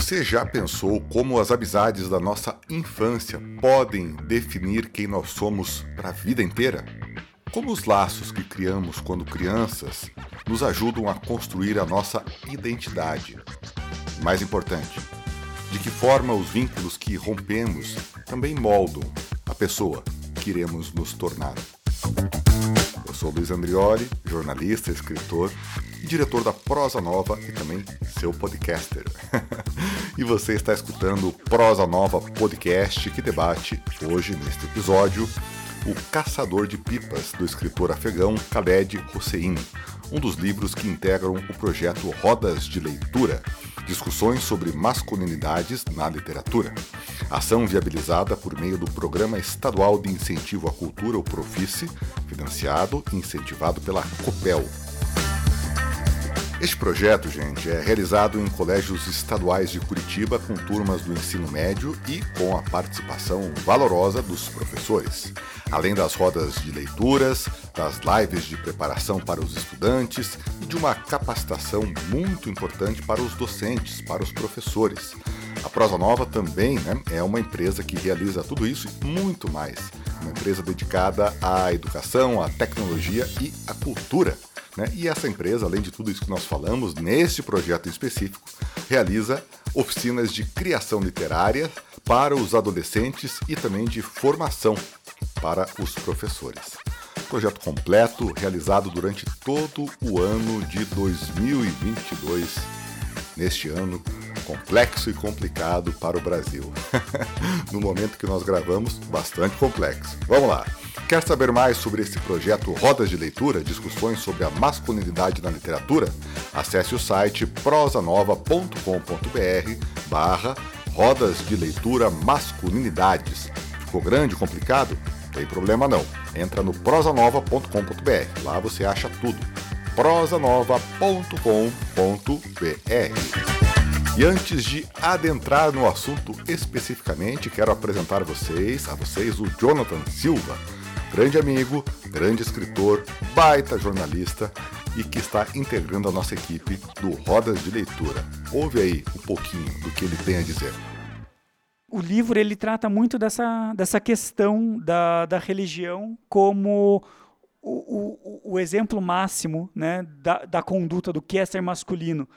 Você já pensou como as amizades da nossa infância podem definir quem nós somos para a vida inteira? Como os laços que criamos quando crianças nos ajudam a construir a nossa identidade? Mais importante, de que forma os vínculos que rompemos também moldam a pessoa que iremos nos tornar? Eu sou Luiz Andrioli, jornalista, escritor e diretor da Prosa Nova e também seu podcaster. e você está escutando o Prosa Nova Podcast que debate hoje neste episódio o Caçador de Pipas, do escritor afegão Khaled Hossein, um dos livros que integram o projeto Rodas de Leitura, discussões sobre masculinidades na literatura. Ação viabilizada por meio do Programa Estadual de Incentivo à Cultura, o Profice, financiado e incentivado pela COPEL, este projeto, gente, é realizado em colégios estaduais de Curitiba com turmas do ensino médio e com a participação valorosa dos professores. Além das rodas de leituras, das lives de preparação para os estudantes e de uma capacitação muito importante para os docentes, para os professores. A Prosa Nova também né, é uma empresa que realiza tudo isso e muito mais. Uma empresa dedicada à educação, à tecnologia e à cultura. Né? E essa empresa, além de tudo isso que nós falamos, neste projeto específico, realiza oficinas de criação literária para os adolescentes e também de formação para os professores. Projeto completo, realizado durante todo o ano de 2022. Neste ano complexo e complicado para o Brasil. no momento que nós gravamos, bastante complexo. Vamos lá! Quer saber mais sobre esse projeto Rodas de Leitura, discussões sobre a masculinidade na literatura? Acesse o site prosanova.com.br barra Rodas de Leitura Masculinidades. Ficou grande, complicado? Tem problema não. Entra no prosanova.com.br. Lá você acha tudo. prosanova.com.br. E antes de adentrar no assunto especificamente, quero apresentar a vocês, a vocês o Jonathan Silva grande amigo, grande escritor, baita jornalista e que está integrando a nossa equipe do Rodas de Leitura. Ouve aí um pouquinho do que ele tem a dizer. O livro ele trata muito dessa, dessa questão da, da religião como o, o, o exemplo máximo né, da, da conduta do que é ser masculino.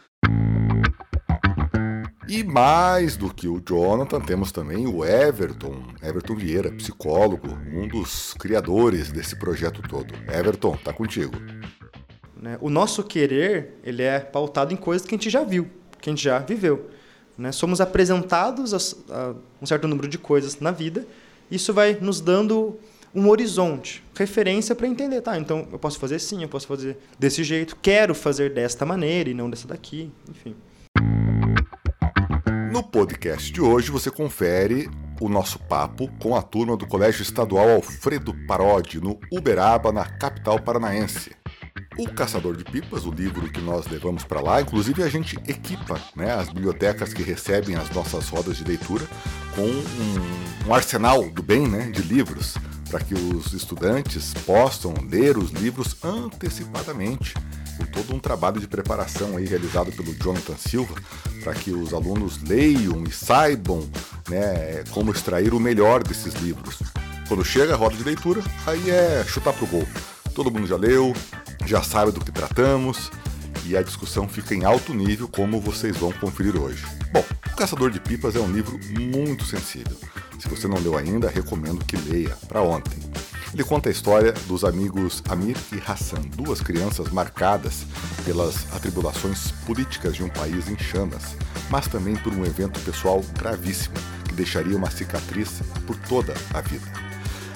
E mais do que o Jonathan, temos também o Everton, Everton Vieira, psicólogo, um dos criadores desse projeto todo. Everton, tá contigo. Né, o nosso querer, ele é pautado em coisas que a gente já viu, que a gente já viveu. Né? Somos apresentados a, um certo número de coisas na vida, isso vai nos dando um horizonte, referência para entender, tá? Então eu posso fazer sim, eu posso fazer desse jeito, quero fazer desta maneira e não dessa daqui, enfim. No podcast de hoje você confere o nosso papo com a turma do Colégio Estadual Alfredo Parodi, no Uberaba, na capital paranaense. O Caçador de Pipas, o livro que nós levamos para lá, inclusive a gente equipa né, as bibliotecas que recebem as nossas rodas de leitura com um, um arsenal do bem né, de livros para que os estudantes possam ler os livros antecipadamente com todo um trabalho de preparação aí realizado pelo Jonathan Silva para que os alunos leiam e saibam né, como extrair o melhor desses livros. Quando chega a roda de leitura, aí é chutar pro gol. Todo mundo já leu, já sabe do que tratamos e a discussão fica em alto nível, como vocês vão conferir hoje. Bom, O Caçador de Pipas é um livro muito sensível. Se você não leu ainda, recomendo que leia para ontem. Ele conta a história dos amigos Amir e Hassan, duas crianças marcadas pelas atribulações políticas de um país em chamas, mas também por um evento pessoal gravíssimo que deixaria uma cicatriz por toda a vida.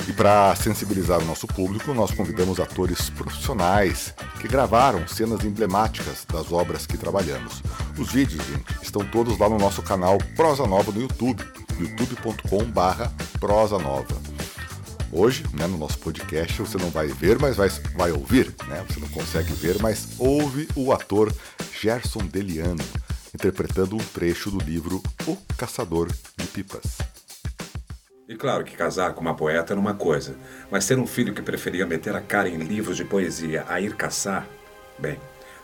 E para sensibilizar o nosso público, nós convidamos atores profissionais que gravaram cenas emblemáticas das obras que trabalhamos. Os vídeos, gente, estão todos lá no nosso canal Prosa Nova no YouTube, youtube.com/prosa nova. Hoje, né, no nosso podcast, você não vai ver, mas vai, vai ouvir, né? Você não consegue ver, mas ouve o ator Gerson Deliano interpretando um trecho do livro O Caçador de Pipas. E claro que casar com uma poeta era uma coisa, mas ter um filho que preferia meter a cara em livros de poesia a ir caçar, bem,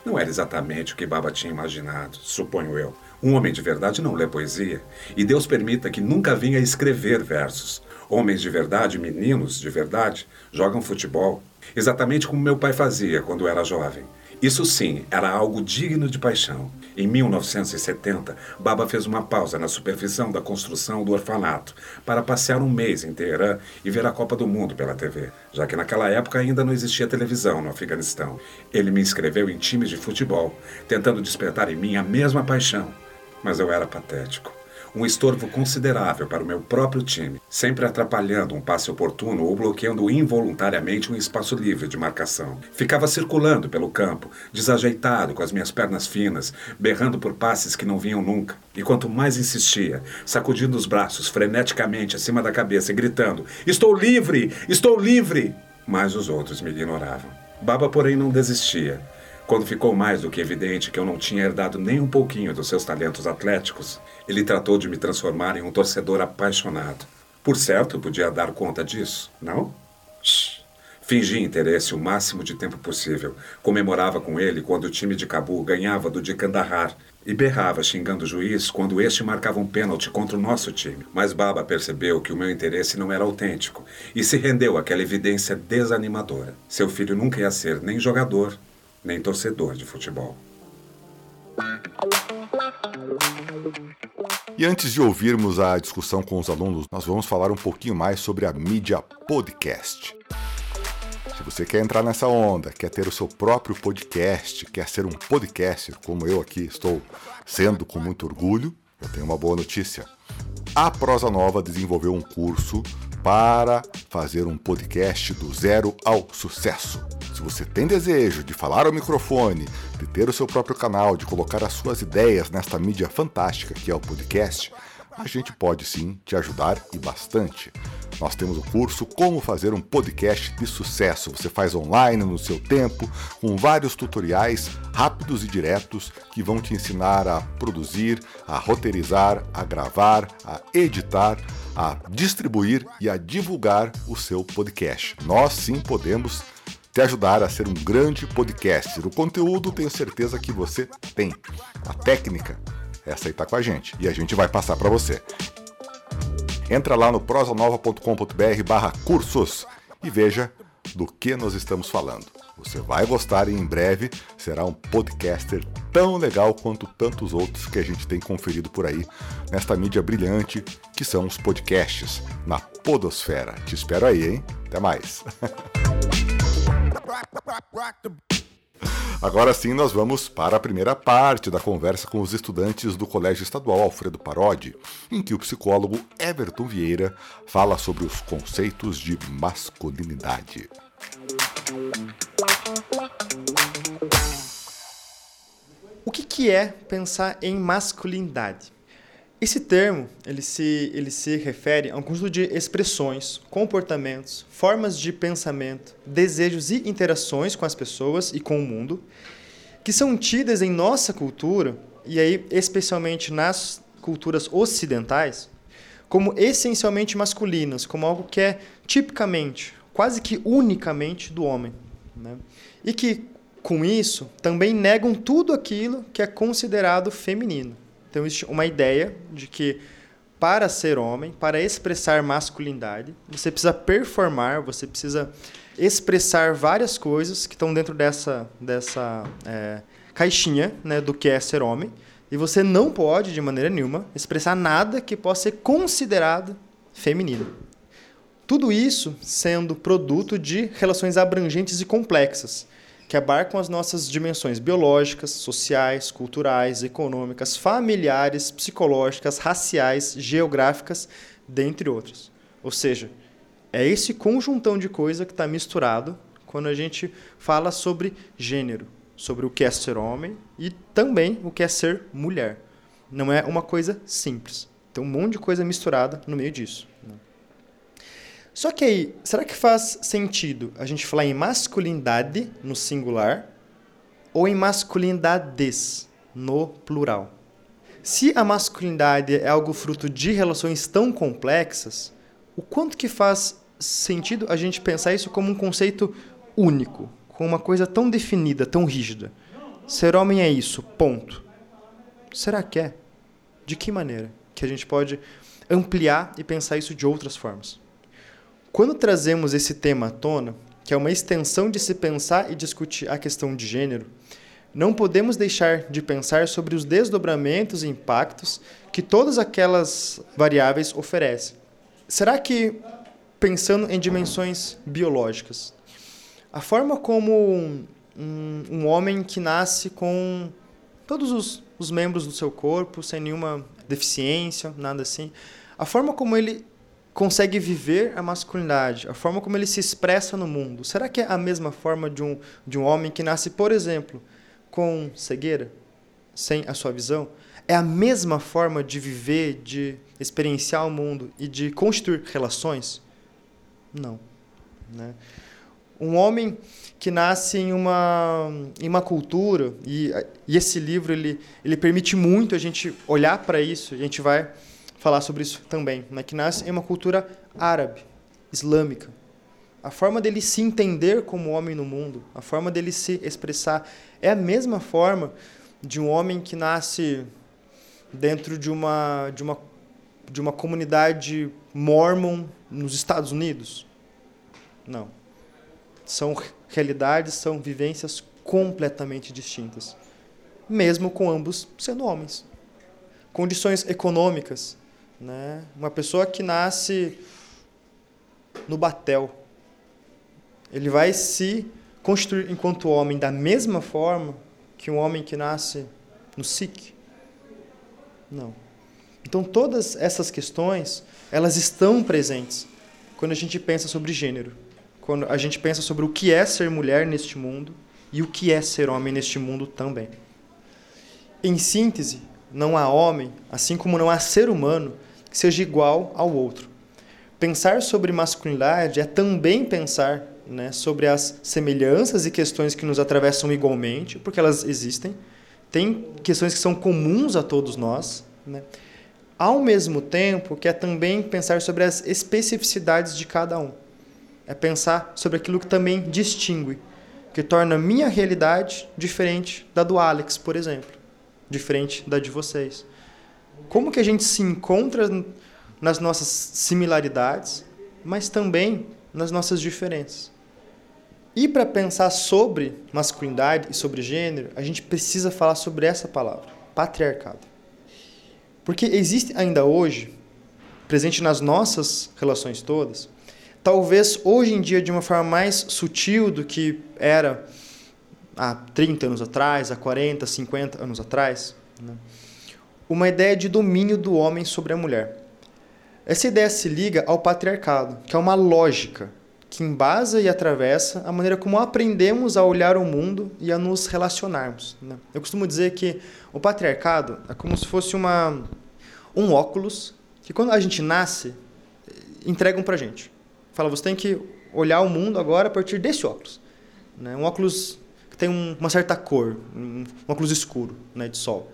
Não era exatamente o que Baba tinha imaginado, suponho eu. Um homem de verdade não lê poesia, e Deus permita que nunca vinha escrever versos. Homens de verdade, meninos de verdade, jogam futebol, exatamente como meu pai fazia quando era jovem. Isso sim era algo digno de paixão. Em 1970, Baba fez uma pausa na supervisão da construção do orfanato para passear um mês em Teherã e ver a Copa do Mundo pela TV, já que naquela época ainda não existia televisão no Afeganistão. Ele me inscreveu em times de futebol, tentando despertar em mim a mesma paixão. Mas eu era patético um estorvo considerável para o meu próprio time, sempre atrapalhando um passe oportuno ou bloqueando involuntariamente um espaço livre de marcação. Ficava circulando pelo campo, desajeitado com as minhas pernas finas, berrando por passes que não vinham nunca. E quanto mais insistia, sacudindo os braços freneticamente acima da cabeça e gritando: Estou livre! Estou livre! mais os outros me ignoravam. Baba, porém, não desistia. Quando ficou mais do que evidente que eu não tinha herdado nem um pouquinho dos seus talentos atléticos, ele tratou de me transformar em um torcedor apaixonado. Por certo, podia dar conta disso, não? Shhh. Fingi interesse o máximo de tempo possível. Comemorava com ele quando o time de Cabu ganhava do de Kandahar e berrava xingando o juiz quando este marcava um pênalti contra o nosso time. Mas Baba percebeu que o meu interesse não era autêntico e se rendeu àquela evidência desanimadora. Seu filho nunca ia ser nem jogador, nem torcedor de futebol. E antes de ouvirmos a discussão com os alunos, nós vamos falar um pouquinho mais sobre a mídia podcast. Se você quer entrar nessa onda, quer ter o seu próprio podcast, quer ser um podcaster, como eu aqui estou sendo com muito orgulho, eu tenho uma boa notícia. A Prosa Nova desenvolveu um curso para fazer um podcast do zero ao sucesso. Se você tem desejo de falar ao microfone, de ter o seu próprio canal, de colocar as suas ideias nesta mídia fantástica que é o podcast, a gente pode sim te ajudar e bastante. Nós temos o curso Como Fazer um Podcast de Sucesso. Você faz online no seu tempo, com vários tutoriais rápidos e diretos que vão te ensinar a produzir, a roteirizar, a gravar, a editar, a distribuir e a divulgar o seu podcast. Nós sim podemos te ajudar a ser um grande podcaster. O conteúdo tenho certeza que você tem. A técnica, essa aí tá com a gente e a gente vai passar para você. Entra lá no prosanova.com.br barra cursos e veja do que nós estamos falando. Você vai gostar e em breve será um podcaster tão legal quanto tantos outros que a gente tem conferido por aí nesta mídia brilhante que são os podcasts na Podosfera. Te espero aí, hein? Até mais! Agora sim, nós vamos para a primeira parte da conversa com os estudantes do Colégio Estadual Alfredo Parodi, em que o psicólogo Everton Vieira fala sobre os conceitos de masculinidade. O que, que é pensar em masculinidade? Esse termo ele se, ele se refere a um conjunto de expressões, comportamentos, formas de pensamento, desejos e interações com as pessoas e com o mundo que são tidas em nossa cultura, e aí especialmente nas culturas ocidentais, como essencialmente masculinas, como algo que é tipicamente, quase que unicamente do homem. Né? E que, com isso, também negam tudo aquilo que é considerado feminino. Então, existe uma ideia de que para ser homem, para expressar masculinidade, você precisa performar, você precisa expressar várias coisas que estão dentro dessa, dessa é, caixinha né, do que é ser homem. E você não pode, de maneira nenhuma, expressar nada que possa ser considerado feminino. Tudo isso sendo produto de relações abrangentes e complexas, que abarcam as nossas dimensões biológicas, sociais, culturais, econômicas, familiares, psicológicas, raciais, geográficas, dentre outras. Ou seja, é esse conjuntão de coisa que está misturado quando a gente fala sobre gênero, sobre o que é ser homem e também o que é ser mulher. Não é uma coisa simples. Tem um monte de coisa misturada no meio disso. Só que aí, será que faz sentido a gente falar em masculinidade no singular ou em masculinidades no plural? Se a masculinidade é algo fruto de relações tão complexas, o quanto que faz sentido a gente pensar isso como um conceito único, como uma coisa tão definida, tão rígida? ser homem é isso, ponto. Será que é? De que maneira? Que a gente pode ampliar e pensar isso de outras formas. Quando trazemos esse tema à tona, que é uma extensão de se pensar e discutir a questão de gênero, não podemos deixar de pensar sobre os desdobramentos e impactos que todas aquelas variáveis oferecem. Será que, pensando em dimensões biológicas, a forma como um, um homem que nasce com todos os, os membros do seu corpo, sem nenhuma deficiência, nada assim, a forma como ele consegue viver a masculinidade, a forma como ele se expressa no mundo, será que é a mesma forma de um, de um homem que nasce, por exemplo, com cegueira, sem a sua visão? É a mesma forma de viver, de experienciar o mundo e de construir relações? Não. Né? Um homem que nasce em uma, em uma cultura, e, e esse livro ele, ele permite muito a gente olhar para isso, a gente vai falar sobre isso também, né? que nasce em uma cultura árabe, islâmica. A forma dele se entender como homem no mundo, a forma dele se expressar, é a mesma forma de um homem que nasce dentro de uma, de uma, de uma comunidade mormon nos Estados Unidos? Não. São realidades, são vivências completamente distintas, mesmo com ambos sendo homens. Condições econômicas, né? Uma pessoa que nasce no batel, ele vai se constituir enquanto homem da mesma forma que um homem que nasce no SIC? Não. Então todas essas questões, elas estão presentes quando a gente pensa sobre gênero, quando a gente pensa sobre o que é ser mulher neste mundo e o que é ser homem neste mundo também. Em síntese, não há homem, assim como não há ser humano seja igual ao outro. Pensar sobre masculinidade é também pensar né, sobre as semelhanças e questões que nos atravessam igualmente, porque elas existem. Tem questões que são comuns a todos nós, né? ao mesmo tempo que é também pensar sobre as especificidades de cada um. É pensar sobre aquilo que também distingue, que torna minha realidade diferente da do Alex, por exemplo, diferente da de vocês. Como que a gente se encontra nas nossas similaridades, mas também nas nossas diferenças. E para pensar sobre masculinidade e sobre gênero, a gente precisa falar sobre essa palavra, patriarcado. Porque existe ainda hoje, presente nas nossas relações todas, talvez hoje em dia de uma forma mais sutil do que era há 30 anos atrás, há 40, 50 anos atrás, né? Uma ideia de domínio do homem sobre a mulher. Essa ideia se liga ao patriarcado, que é uma lógica que embasa e atravessa a maneira como aprendemos a olhar o mundo e a nos relacionarmos. Né? Eu costumo dizer que o patriarcado é como se fosse uma, um óculos que quando a gente nasce, entregam para gente. Fala, você tem que olhar o mundo agora a partir desse óculos. Né? Um óculos que tem um, uma certa cor, um, um óculos escuro né, de sol.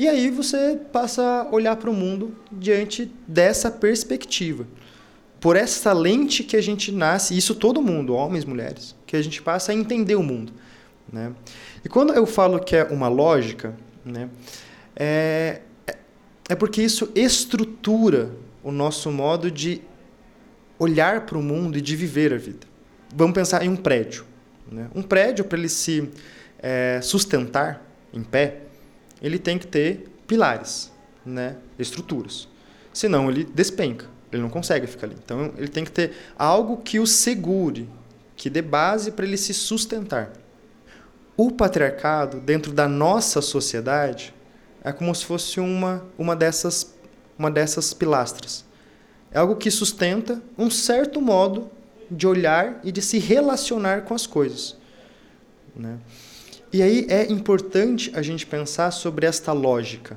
E aí você passa a olhar para o mundo diante dessa perspectiva. Por essa lente que a gente nasce, isso todo mundo, homens, mulheres, que a gente passa a entender o mundo. Né? E quando eu falo que é uma lógica, né, é, é porque isso estrutura o nosso modo de olhar para o mundo e de viver a vida. Vamos pensar em um prédio. Né? Um prédio, para ele se é, sustentar em pé, ele tem que ter pilares, né? estruturas. Senão ele despenca, ele não consegue ficar ali. Então ele tem que ter algo que o segure, que dê base para ele se sustentar. O patriarcado, dentro da nossa sociedade, é como se fosse uma, uma, dessas, uma dessas pilastras. É algo que sustenta um certo modo de olhar e de se relacionar com as coisas. Né? E aí é importante a gente pensar sobre esta lógica,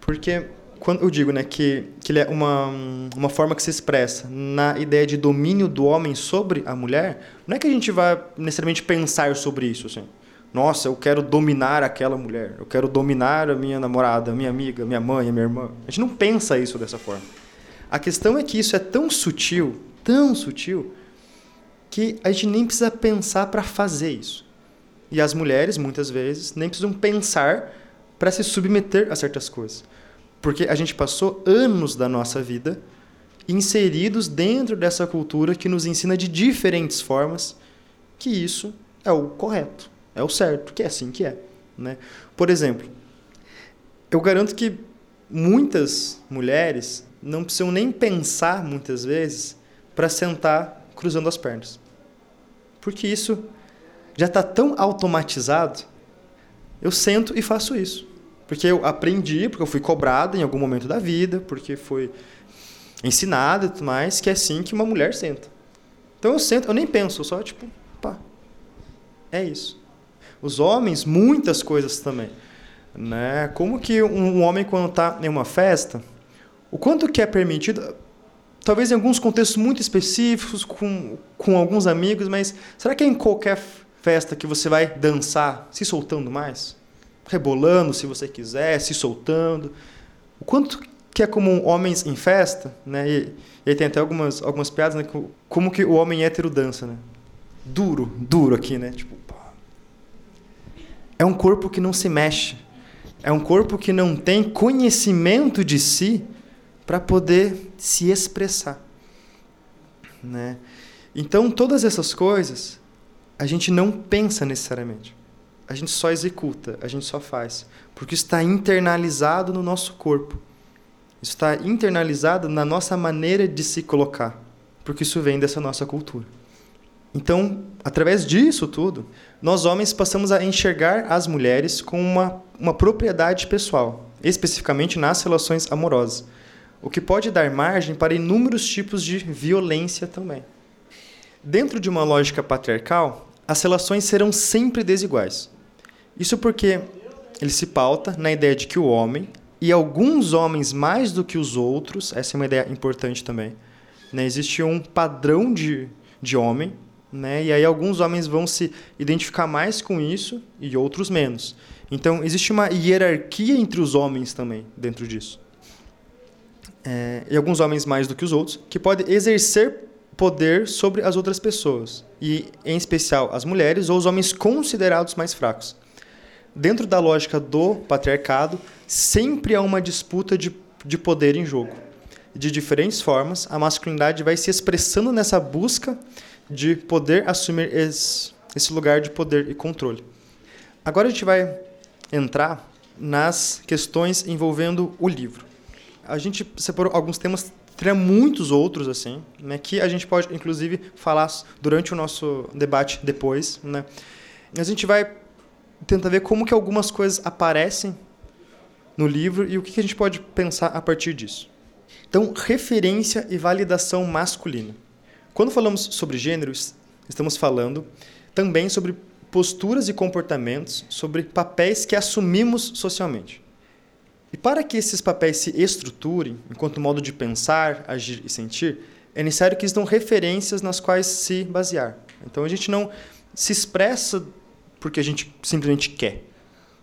porque quando eu digo né, que, que ele é uma, uma forma que se expressa na ideia de domínio do homem sobre a mulher, não é que a gente vai necessariamente pensar sobre isso. Assim. Nossa, eu quero dominar aquela mulher, eu quero dominar a minha namorada, a minha amiga, a minha mãe, a minha irmã. A gente não pensa isso dessa forma. A questão é que isso é tão sutil, tão sutil, que a gente nem precisa pensar para fazer isso. E as mulheres, muitas vezes, nem precisam pensar para se submeter a certas coisas. Porque a gente passou anos da nossa vida inseridos dentro dessa cultura que nos ensina de diferentes formas que isso é o correto, é o certo, que é assim que é. Né? Por exemplo, eu garanto que muitas mulheres não precisam nem pensar, muitas vezes, para sentar cruzando as pernas. Porque isso já está tão automatizado, eu sento e faço isso. Porque eu aprendi, porque eu fui cobrada em algum momento da vida, porque foi ensinada e tudo mais, que é assim que uma mulher senta. Então eu sento, eu nem penso, eu só tipo, pá, é isso. Os homens, muitas coisas também. Né? Como que um homem, quando está em uma festa, o quanto que é permitido, talvez em alguns contextos muito específicos, com, com alguns amigos, mas será que é em qualquer festa que você vai dançar se soltando mais? Rebolando, se você quiser, se soltando. O quanto que é comum homens em festa, né? E, e aí tem até algumas, algumas piadas, né? Como que o homem hétero dança, né? Duro, duro aqui, né? Tipo, é um corpo que não se mexe. É um corpo que não tem conhecimento de si para poder se expressar. Né? Então, todas essas coisas, a gente não pensa necessariamente. A gente só executa, a gente só faz. Porque está internalizado no nosso corpo. Está internalizado na nossa maneira de se colocar. Porque isso vem dessa nossa cultura. Então, através disso tudo, nós homens passamos a enxergar as mulheres com uma, uma propriedade pessoal, especificamente nas relações amorosas, o que pode dar margem para inúmeros tipos de violência também. Dentro de uma lógica patriarcal, as relações serão sempre desiguais. Isso porque ele se pauta na ideia de que o homem, e alguns homens mais do que os outros, essa é uma ideia importante também, né? existe um padrão de, de homem né? E aí alguns homens vão se identificar mais com isso e outros menos. Então existe uma hierarquia entre os homens também dentro disso. É, e alguns homens mais do que os outros que podem exercer poder sobre as outras pessoas e em especial as mulheres ou os homens considerados mais fracos. Dentro da lógica do patriarcado, sempre há uma disputa de, de poder em jogo. De diferentes formas, a masculinidade vai se expressando nessa busca de poder assumir esse, esse lugar de poder e controle. Agora a gente vai entrar nas questões envolvendo o livro. A gente separou alguns temas, teria muitos outros assim, né, que a gente pode inclusive falar durante o nosso debate depois, né. A gente vai tentar ver como que algumas coisas aparecem no livro e o que a gente pode pensar a partir disso. Então, referência e validação masculina. Quando falamos sobre gêneros, estamos falando também sobre posturas e comportamentos, sobre papéis que assumimos socialmente. E para que esses papéis se estruturem enquanto modo de pensar, agir e sentir, é necessário que existam referências nas quais se basear. Então a gente não se expressa porque a gente simplesmente quer.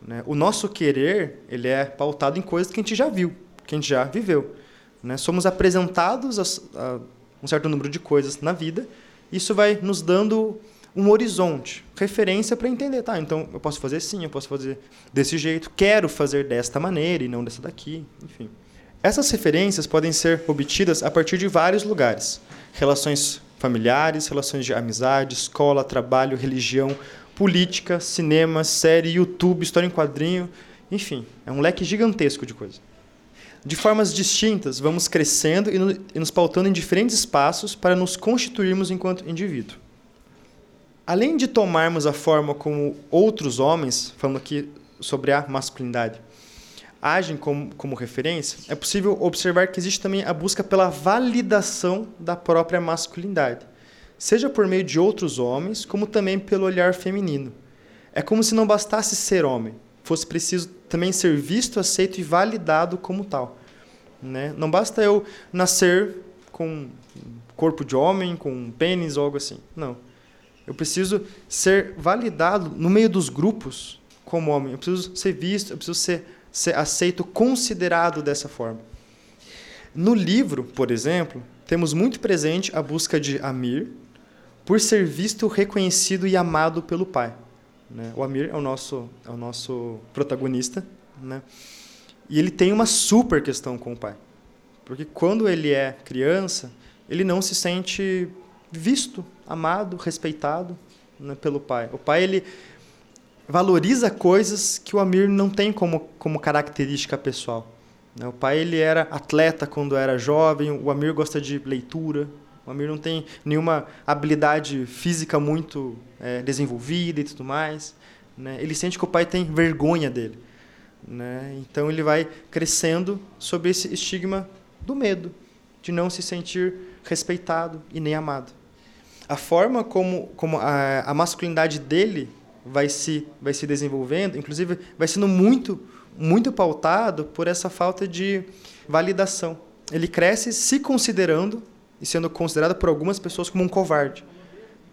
Né? O nosso querer ele é pautado em coisas que a gente já viu, que a gente já viveu. Né? Somos apresentados a, a um certo número de coisas na vida. Isso vai nos dando um horizonte, referência para entender, tá? Então eu posso fazer sim, eu posso fazer desse jeito, quero fazer desta maneira e não dessa daqui, enfim. Essas referências podem ser obtidas a partir de vários lugares: relações familiares, relações de amizade, escola, trabalho, religião, política, cinema, série, YouTube, história em quadrinho, enfim, é um leque gigantesco de coisas. De formas distintas, vamos crescendo e nos pautando em diferentes espaços para nos constituirmos enquanto indivíduo. Além de tomarmos a forma como outros homens, falando aqui sobre a masculinidade, agem como, como referência, é possível observar que existe também a busca pela validação da própria masculinidade, seja por meio de outros homens, como também pelo olhar feminino. É como se não bastasse ser homem, fosse preciso também ser visto, aceito e validado como tal. Né? Não basta eu nascer com corpo de homem, com um pênis ou algo assim. Não. Eu preciso ser validado no meio dos grupos como homem. Eu preciso ser visto, eu preciso ser, ser aceito, considerado dessa forma. No livro, por exemplo, temos muito presente a busca de Amir por ser visto, reconhecido e amado pelo pai. Né? O Amir é o nosso, é o nosso protagonista, né? e ele tem uma super questão com o pai. Porque quando ele é criança, ele não se sente visto, amado, respeitado né, pelo pai. O pai ele valoriza coisas que o Amir não tem como, como característica pessoal. Né? O pai ele era atleta quando era jovem, o Amir gosta de leitura, o Amir não tem nenhuma habilidade física muito é, desenvolvida e tudo mais. Né? Ele sente que o pai tem vergonha dele. Né? Então ele vai crescendo sob esse estigma do medo, de não se sentir respeitado e nem amado. A forma como, como a, a masculinidade dele vai se, vai se desenvolvendo, inclusive vai sendo muito, muito pautado por essa falta de validação. Ele cresce se considerando e sendo considerado por algumas pessoas como um covarde.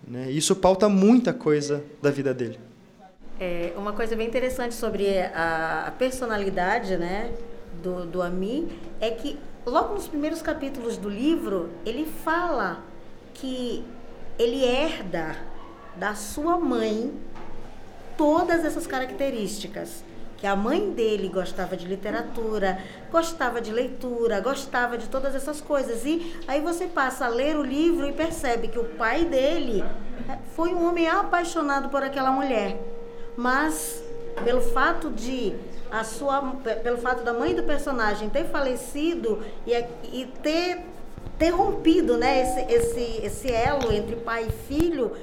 Né? Isso pauta muita coisa da vida dele. É, uma coisa bem interessante sobre a, personalidade né, do, do Ami é que logo nos primeiros capítulos do livro ele fala que ele herda da sua mãe todas essas características. Que a mãe dele gostava de literatura, gostava de leitura, gostava de todas essas coisas. E aí você passa a ler o livro e percebe que o pai dele é, foi um homem apaixonado por aquela mulher. Mas pelo fato de a sua pelo fato da mãe do personagem ter falecido e, e ter ter rompido né, esse, esse, esse elo entre pai e filho,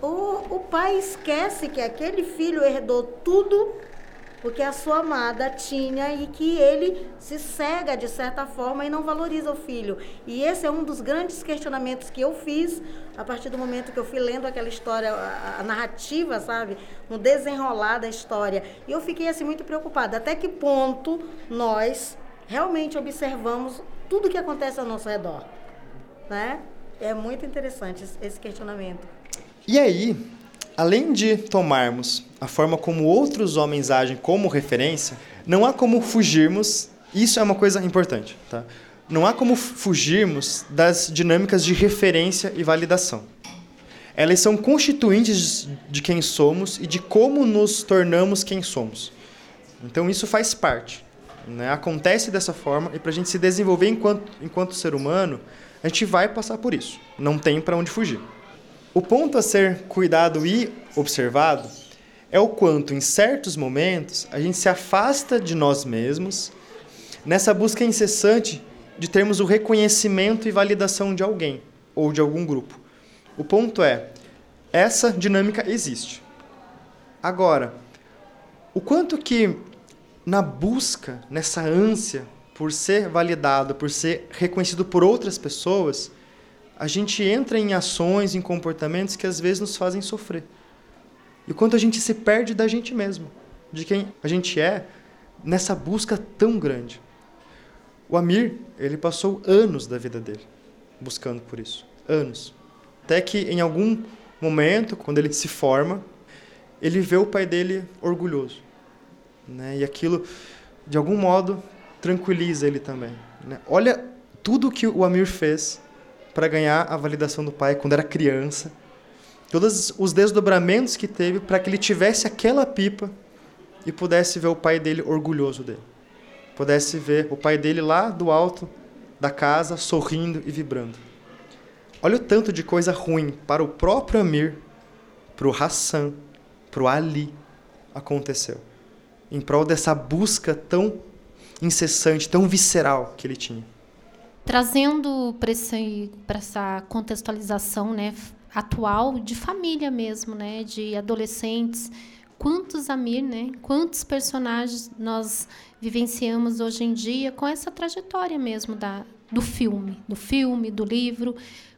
o, o pai esquece que aquele filho herdou tudo porque a sua amada tinha e que ele se cega de certa forma e não valoriza o filho. E esse é um dos grandes questionamentos que eu fiz a partir do momento que eu fui lendo aquela história, a, a narrativa, sabe, no desenrolar da história. E eu fiquei assim muito preocupada. Até que ponto nós realmente observamos tudo que acontece ao nosso redor, né? É muito interessante esse questionamento. E aí, além de tomarmos a forma como outros homens agem como referência, não há como fugirmos, isso é uma coisa importante, tá? Não há como fugirmos das dinâmicas de referência e validação. Elas são constituintes de quem somos e de como nos tornamos quem somos. Então isso faz parte. Né? Acontece dessa forma e para a gente se desenvolver enquanto, enquanto ser humano, a gente vai passar por isso. Não tem para onde fugir. O ponto a ser cuidado e observado é o quanto, em certos momentos, a gente se afasta de nós mesmos nessa busca incessante de termos o reconhecimento e validação de alguém ou de algum grupo. O ponto é, essa dinâmica existe. Agora, o quanto que na busca, nessa ânsia por ser validado, por ser reconhecido por outras pessoas, a gente entra em ações, em comportamentos que às vezes nos fazem sofrer. E quanto a gente se perde da gente mesmo, de quem a gente é, nessa busca tão grande. O Amir, ele passou anos da vida dele buscando por isso. Anos. Até que em algum momento, quando ele se forma, ele vê o pai dele orgulhoso. Né? E aquilo, de algum modo, tranquiliza ele também. Né? Olha tudo que o Amir fez para ganhar a validação do pai quando era criança. Todos os desdobramentos que teve para que ele tivesse aquela pipa e pudesse ver o pai dele orgulhoso dele. Pudesse ver o pai dele lá do alto da casa sorrindo e vibrando. Olha o tanto de coisa ruim para o próprio Amir, para o Hassan, para o Ali aconteceu. Em prol dessa busca tão incessante, tão visceral que ele tinha. Trazendo para essa contextualização né, atual de família mesmo, né, de adolescentes, quantos Amir, né, quantos personagens nós vivenciamos hoje em dia com essa trajetória mesmo da, do filme, do filme, do livro.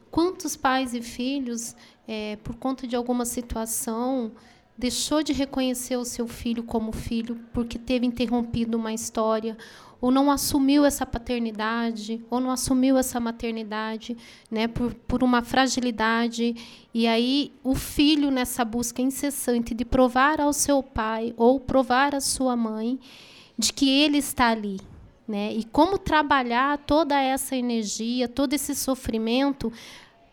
Quantos pais e filhos, é, por conta de alguma situação, deixou de reconhecer o seu filho como filho porque teve interrompido uma história ou não assumiu essa paternidade, ou não assumiu essa maternidade, né, por, por uma fragilidade. E aí o filho, nessa busca incessante de provar ao seu pai ou provar à sua mãe de que ele está ali. Né? E como trabalhar toda essa energia, todo esse sofrimento,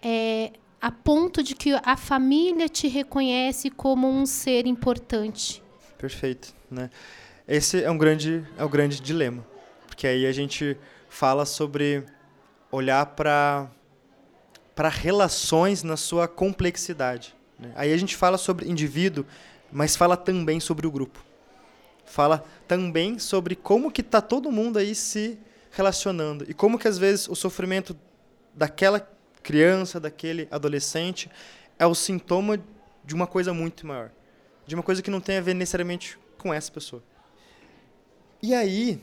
é, a ponto de que a família te reconhece como um ser importante. Perfeito, né? Esse é um grande é um grande dilema, porque aí a gente fala sobre olhar para para relações na sua complexidade. Né? Aí a gente fala sobre indivíduo, mas fala também sobre o grupo. Fala também sobre como que está todo mundo aí se relacionando e como que às vezes o sofrimento daquela criança, daquele adolescente é o sintoma de uma coisa muito maior, de uma coisa que não tem a ver necessariamente com essa pessoa. E aí,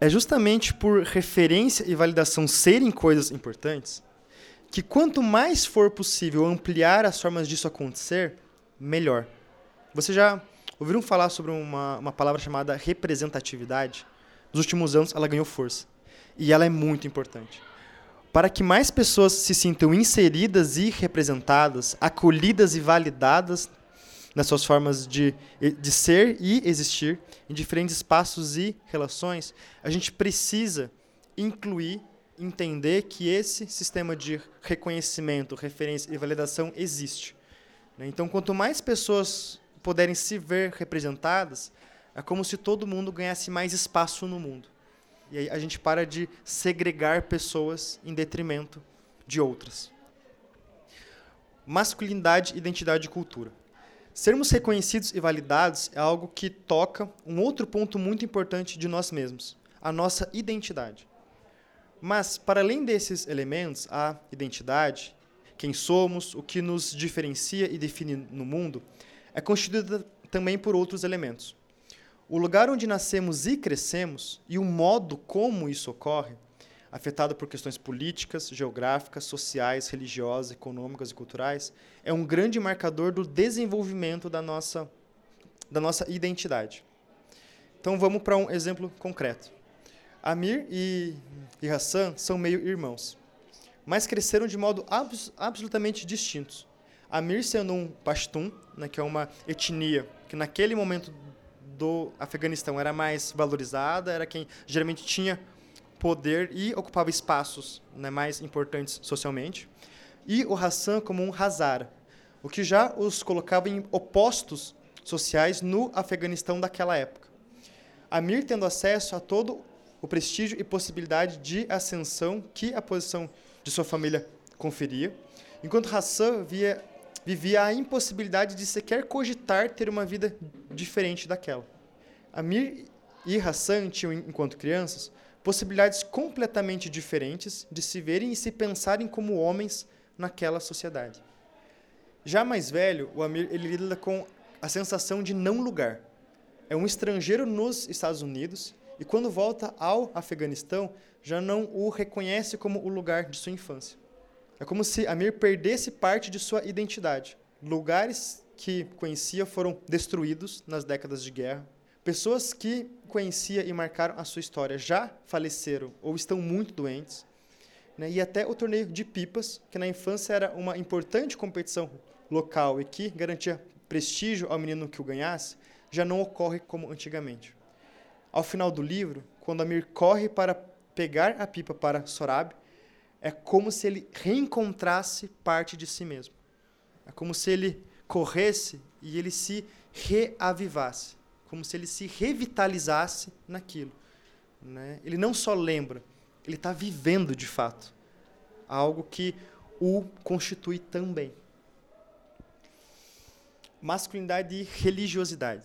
é justamente por referência e validação serem coisas importantes que quanto mais for possível ampliar as formas disso acontecer, melhor. Você já ouviram falar sobre uma, uma palavra chamada representatividade? Nos últimos anos ela ganhou força. E ela é muito importante. Para que mais pessoas se sintam inseridas e representadas, acolhidas e validadas nas suas formas de, de ser e existir, em diferentes espaços e relações, a gente precisa incluir entender que esse sistema de reconhecimento, referência e validação existe. Né? Então, quanto mais pessoas puderem se ver representadas, é como se todo mundo ganhasse mais espaço no mundo. E aí a gente para de segregar pessoas em detrimento de outras. Masculinidade, identidade e cultura. Sermos reconhecidos e validados é algo que toca um outro ponto muito importante de nós mesmos, a nossa identidade. Mas, para além desses elementos, a identidade, quem somos, o que nos diferencia e define no mundo, é constituída também por outros elementos. O lugar onde nascemos e crescemos e o modo como isso ocorre, afetado por questões políticas, geográficas, sociais, religiosas, econômicas e culturais, é um grande marcador do desenvolvimento da nossa, da nossa identidade. Então vamos para um exemplo concreto. Amir e, e Hassan são meio irmãos, mas cresceram de modo abs, absolutamente distintos. Amir sendo um pashtun, né, que é uma etnia que naquele momento do Afeganistão era mais valorizada, era quem geralmente tinha poder e ocupava espaços né, mais importantes socialmente. E o Hassan como um Hazara, o que já os colocava em opostos sociais no Afeganistão daquela época. Amir tendo acesso a todo o prestígio e possibilidade de ascensão que a posição de sua família conferia, enquanto Hassan via, vivia a impossibilidade de sequer cogitar ter uma vida diferente daquela. Amir e Hassan tinham, enquanto crianças, possibilidades completamente diferentes de se verem e se pensarem como homens naquela sociedade. Já mais velho, o Amir ele lida com a sensação de não lugar. É um estrangeiro nos Estados Unidos e quando volta ao Afeganistão, já não o reconhece como o lugar de sua infância. É como se Amir perdesse parte de sua identidade. Lugares que conhecia foram destruídos nas décadas de guerra. Pessoas que conhecia e marcaram a sua história já faleceram ou estão muito doentes. Né? E até o torneio de pipas, que na infância era uma importante competição local e que garantia prestígio ao menino que o ganhasse, já não ocorre como antigamente. Ao final do livro, quando Amir corre para pegar a pipa para Sorab, é como se ele reencontrasse parte de si mesmo. É como se ele corresse e ele se reavivasse, como se ele se revitalizasse naquilo. Né? Ele não só lembra, ele está vivendo de fato algo que o constitui também. Masculinidade e religiosidade.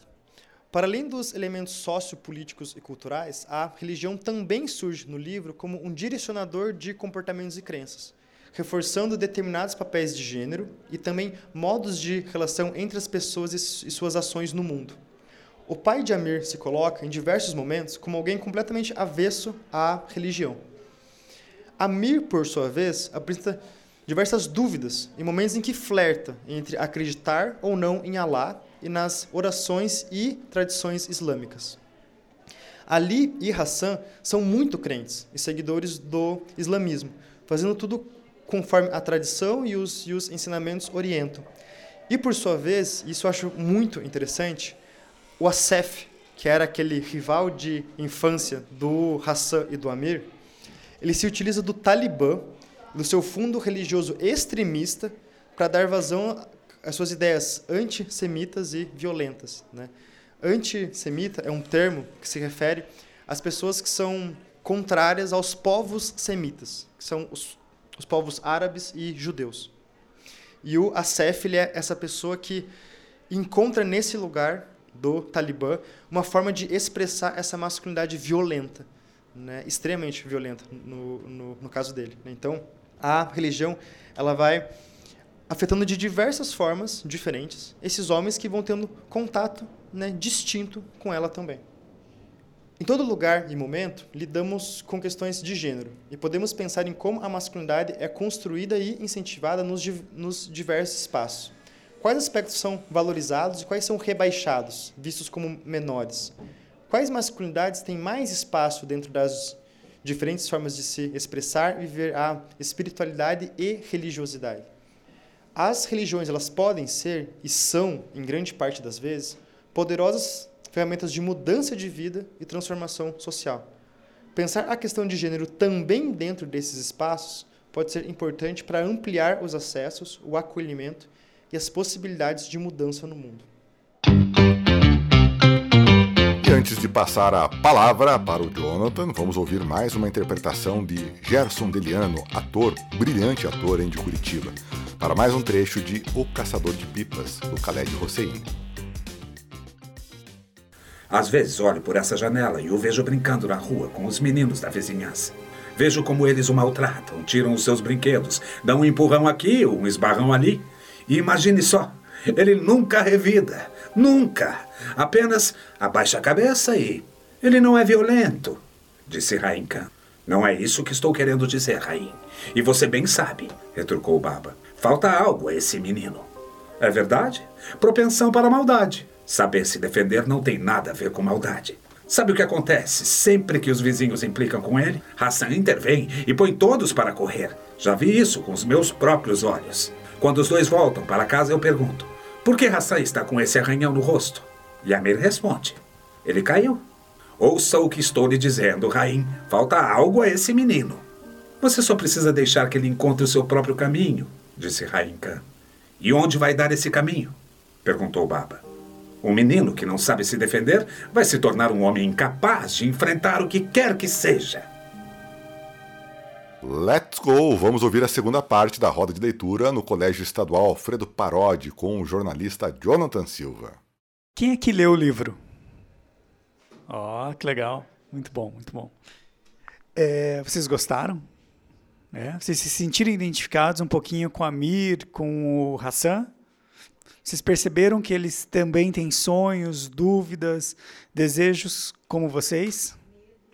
Para além dos elementos sociopolíticos e culturais, a religião também surge no livro como um direcionador de comportamentos e crenças, reforçando determinados papéis de gênero e também modos de relação entre as pessoas e suas ações no mundo. O pai de Amir se coloca, em diversos momentos, como alguém completamente avesso à religião. Amir, por sua vez, apresenta diversas dúvidas em momentos em que flerta entre acreditar ou não em Alá e nas orações e tradições islâmicas. Ali e Hassan são muito crentes e seguidores do islamismo, fazendo tudo conforme a tradição e os, e os ensinamentos orientam. E, por sua vez, isso eu acho muito interessante, o Asef, que era aquele rival de infância do Hassan e do Amir, ele se utiliza do Talibã, do seu fundo religioso extremista, para dar vazão às suas ideias antissemitas e violentas. Né? Antissemita é um termo que se refere às pessoas que são contrárias aos povos semitas, que são os, os povos árabes e judeus. E o Assef ele é essa pessoa que encontra nesse lugar do Talibã uma forma de expressar essa masculinidade violenta, né? extremamente violenta no, no, no caso dele. Né? Então, a religião ela vai afetando de diversas formas diferentes esses homens que vão tendo contato né, distinto com ela também. Em todo lugar e momento, lidamos com questões de gênero e podemos pensar em como a masculinidade é construída e incentivada nos, nos diversos espaços. Quais aspectos são valorizados e quais são rebaixados, vistos como menores? Quais masculinidades têm mais espaço dentro das diferentes formas de se expressar e viver a espiritualidade e religiosidade? As religiões elas podem ser e são, em grande parte das vezes, poderosas ferramentas de mudança de vida e transformação social. Pensar a questão de gênero também dentro desses espaços pode ser importante para ampliar os acessos, o acolhimento e as possibilidades de mudança no mundo. E antes de passar a palavra para o Jonathan, vamos ouvir mais uma interpretação de Gerson Deliano, ator, brilhante ator em de Curitiba, para mais um trecho de O Caçador de Pipas, do Khaled Hossein. Às vezes olho por essa janela e o vejo brincando na rua com os meninos da vizinhança. Vejo como eles o maltratam, tiram os seus brinquedos, dão um empurrão aqui, um esbarrão ali. E imagine só, ele nunca revida, nunca. Apenas abaixa a cabeça e. Ele não é violento, disse Rain Khan. Não é isso que estou querendo dizer, Rain. E você bem sabe, retrucou Baba. Falta algo a esse menino. É verdade? Propensão para a maldade. Saber se defender não tem nada a ver com maldade. Sabe o que acontece? Sempre que os vizinhos implicam com ele, Hassan intervém e põe todos para correr. Já vi isso com os meus próprios olhos. Quando os dois voltam para casa, eu pergunto: por que Hassan está com esse arranhão no rosto? E Amir responde: ele caiu. Ouça o que estou lhe dizendo, Raim. Falta algo a esse menino. Você só precisa deixar que ele encontre o seu próprio caminho, disse Raim Khan. E onde vai dar esse caminho? perguntou Baba. Um menino que não sabe se defender vai se tornar um homem incapaz de enfrentar o que quer que seja. Let's go! Vamos ouvir a segunda parte da roda de leitura no Colégio Estadual Alfredo Parodi com o jornalista Jonathan Silva. Quem é que leu o livro? Ó, oh, que legal. Muito bom, muito bom. É, vocês gostaram? É? Vocês se sentiram identificados um pouquinho com a Mir, com o Hassan? Vocês perceberam que eles também têm sonhos, dúvidas, desejos como vocês?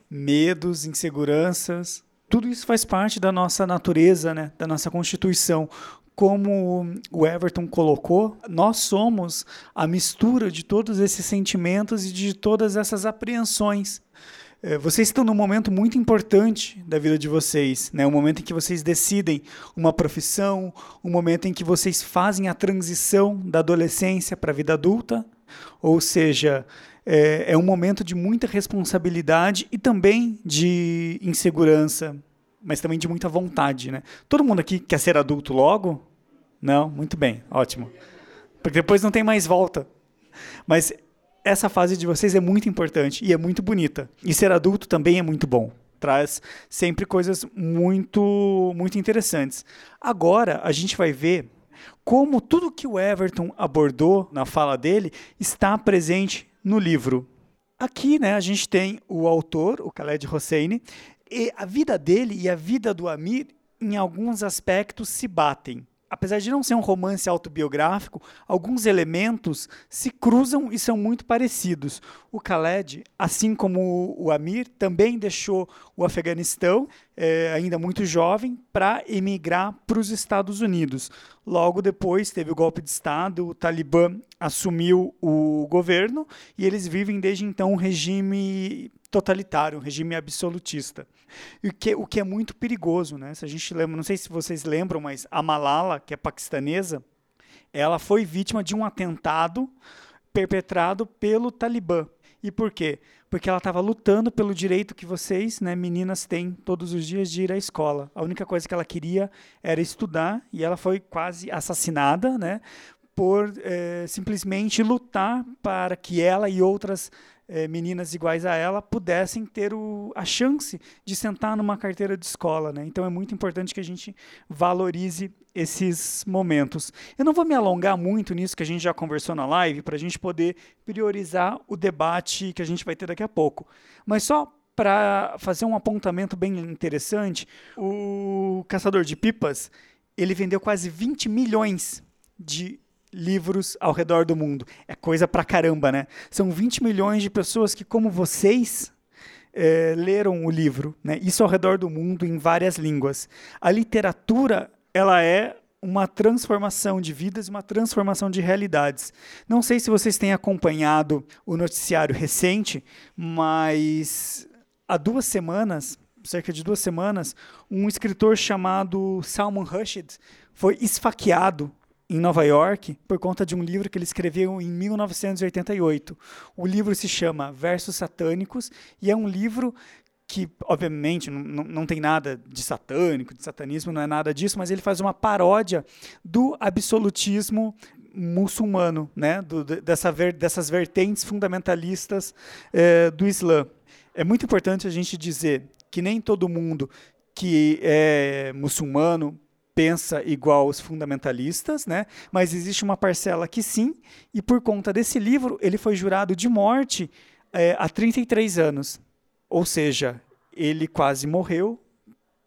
Medos, inseguranças. Tudo isso faz parte da nossa natureza, né? da nossa constituição. Como o Everton colocou, nós somos a mistura de todos esses sentimentos e de todas essas apreensões. É, vocês estão num momento muito importante da vida de vocês, né? Um momento em que vocês decidem uma profissão, um momento em que vocês fazem a transição da adolescência para a vida adulta, ou seja, é, é um momento de muita responsabilidade e também de insegurança, mas também de muita vontade, né? Todo mundo aqui quer ser adulto logo? Não, muito bem, ótimo, porque depois não tem mais volta. Mas essa fase de vocês é muito importante e é muito bonita. E ser adulto também é muito bom. Traz sempre coisas muito, muito interessantes. Agora a gente vai ver como tudo que o Everton abordou na fala dele está presente no livro. Aqui, né, a gente tem o autor, o Khaled Hosseini, e a vida dele e a vida do Amir, em alguns aspectos, se batem apesar de não ser um romance autobiográfico, alguns elementos se cruzam e são muito parecidos. O Khaled, assim como o Amir, também deixou o Afeganistão, é, ainda muito jovem, para emigrar para os Estados Unidos. Logo depois teve o golpe de Estado, o Talibã assumiu o governo e eles vivem desde então um regime totalitário, um regime absolutista. O que, o que é muito perigoso, né? Se a gente lembra, não sei se vocês lembram, mas a Malala, que é paquistanesa, ela foi vítima de um atentado perpetrado pelo Talibã. E por quê? Porque ela estava lutando pelo direito que vocês, né, meninas, têm todos os dias de ir à escola. A única coisa que ela queria era estudar e ela foi quase assassinada, né, por é, simplesmente lutar para que ela e outras é, meninas iguais a ela pudessem ter o, a chance de sentar numa carteira de escola. Né? Então é muito importante que a gente valorize esses momentos. Eu não vou me alongar muito nisso que a gente já conversou na live, para a gente poder priorizar o debate que a gente vai ter daqui a pouco. Mas só para fazer um apontamento bem interessante, o Caçador de Pipas ele vendeu quase 20 milhões de livros ao redor do mundo. É coisa pra caramba, né? São 20 milhões de pessoas que, como vocês, é, leram o livro, né? Isso ao redor do mundo em várias línguas. A literatura, ela é uma transformação de vidas, uma transformação de realidades. Não sei se vocês têm acompanhado o noticiário recente, mas há duas semanas, cerca de duas semanas, um escritor chamado Salman Rushdie foi esfaqueado em Nova York por conta de um livro que ele escreveu em 1988. O livro se chama Versos Satânicos e é um livro que, obviamente, não, não tem nada de satânico, de satanismo, não é nada disso, mas ele faz uma paródia do absolutismo muçulmano, né? Do, dessa ver, dessas vertentes fundamentalistas é, do Islã. É muito importante a gente dizer que nem todo mundo que é muçulmano pensa igual os fundamentalistas, né? Mas existe uma parcela que sim, e por conta desse livro ele foi jurado de morte é, há 33 anos. Ou seja, ele quase morreu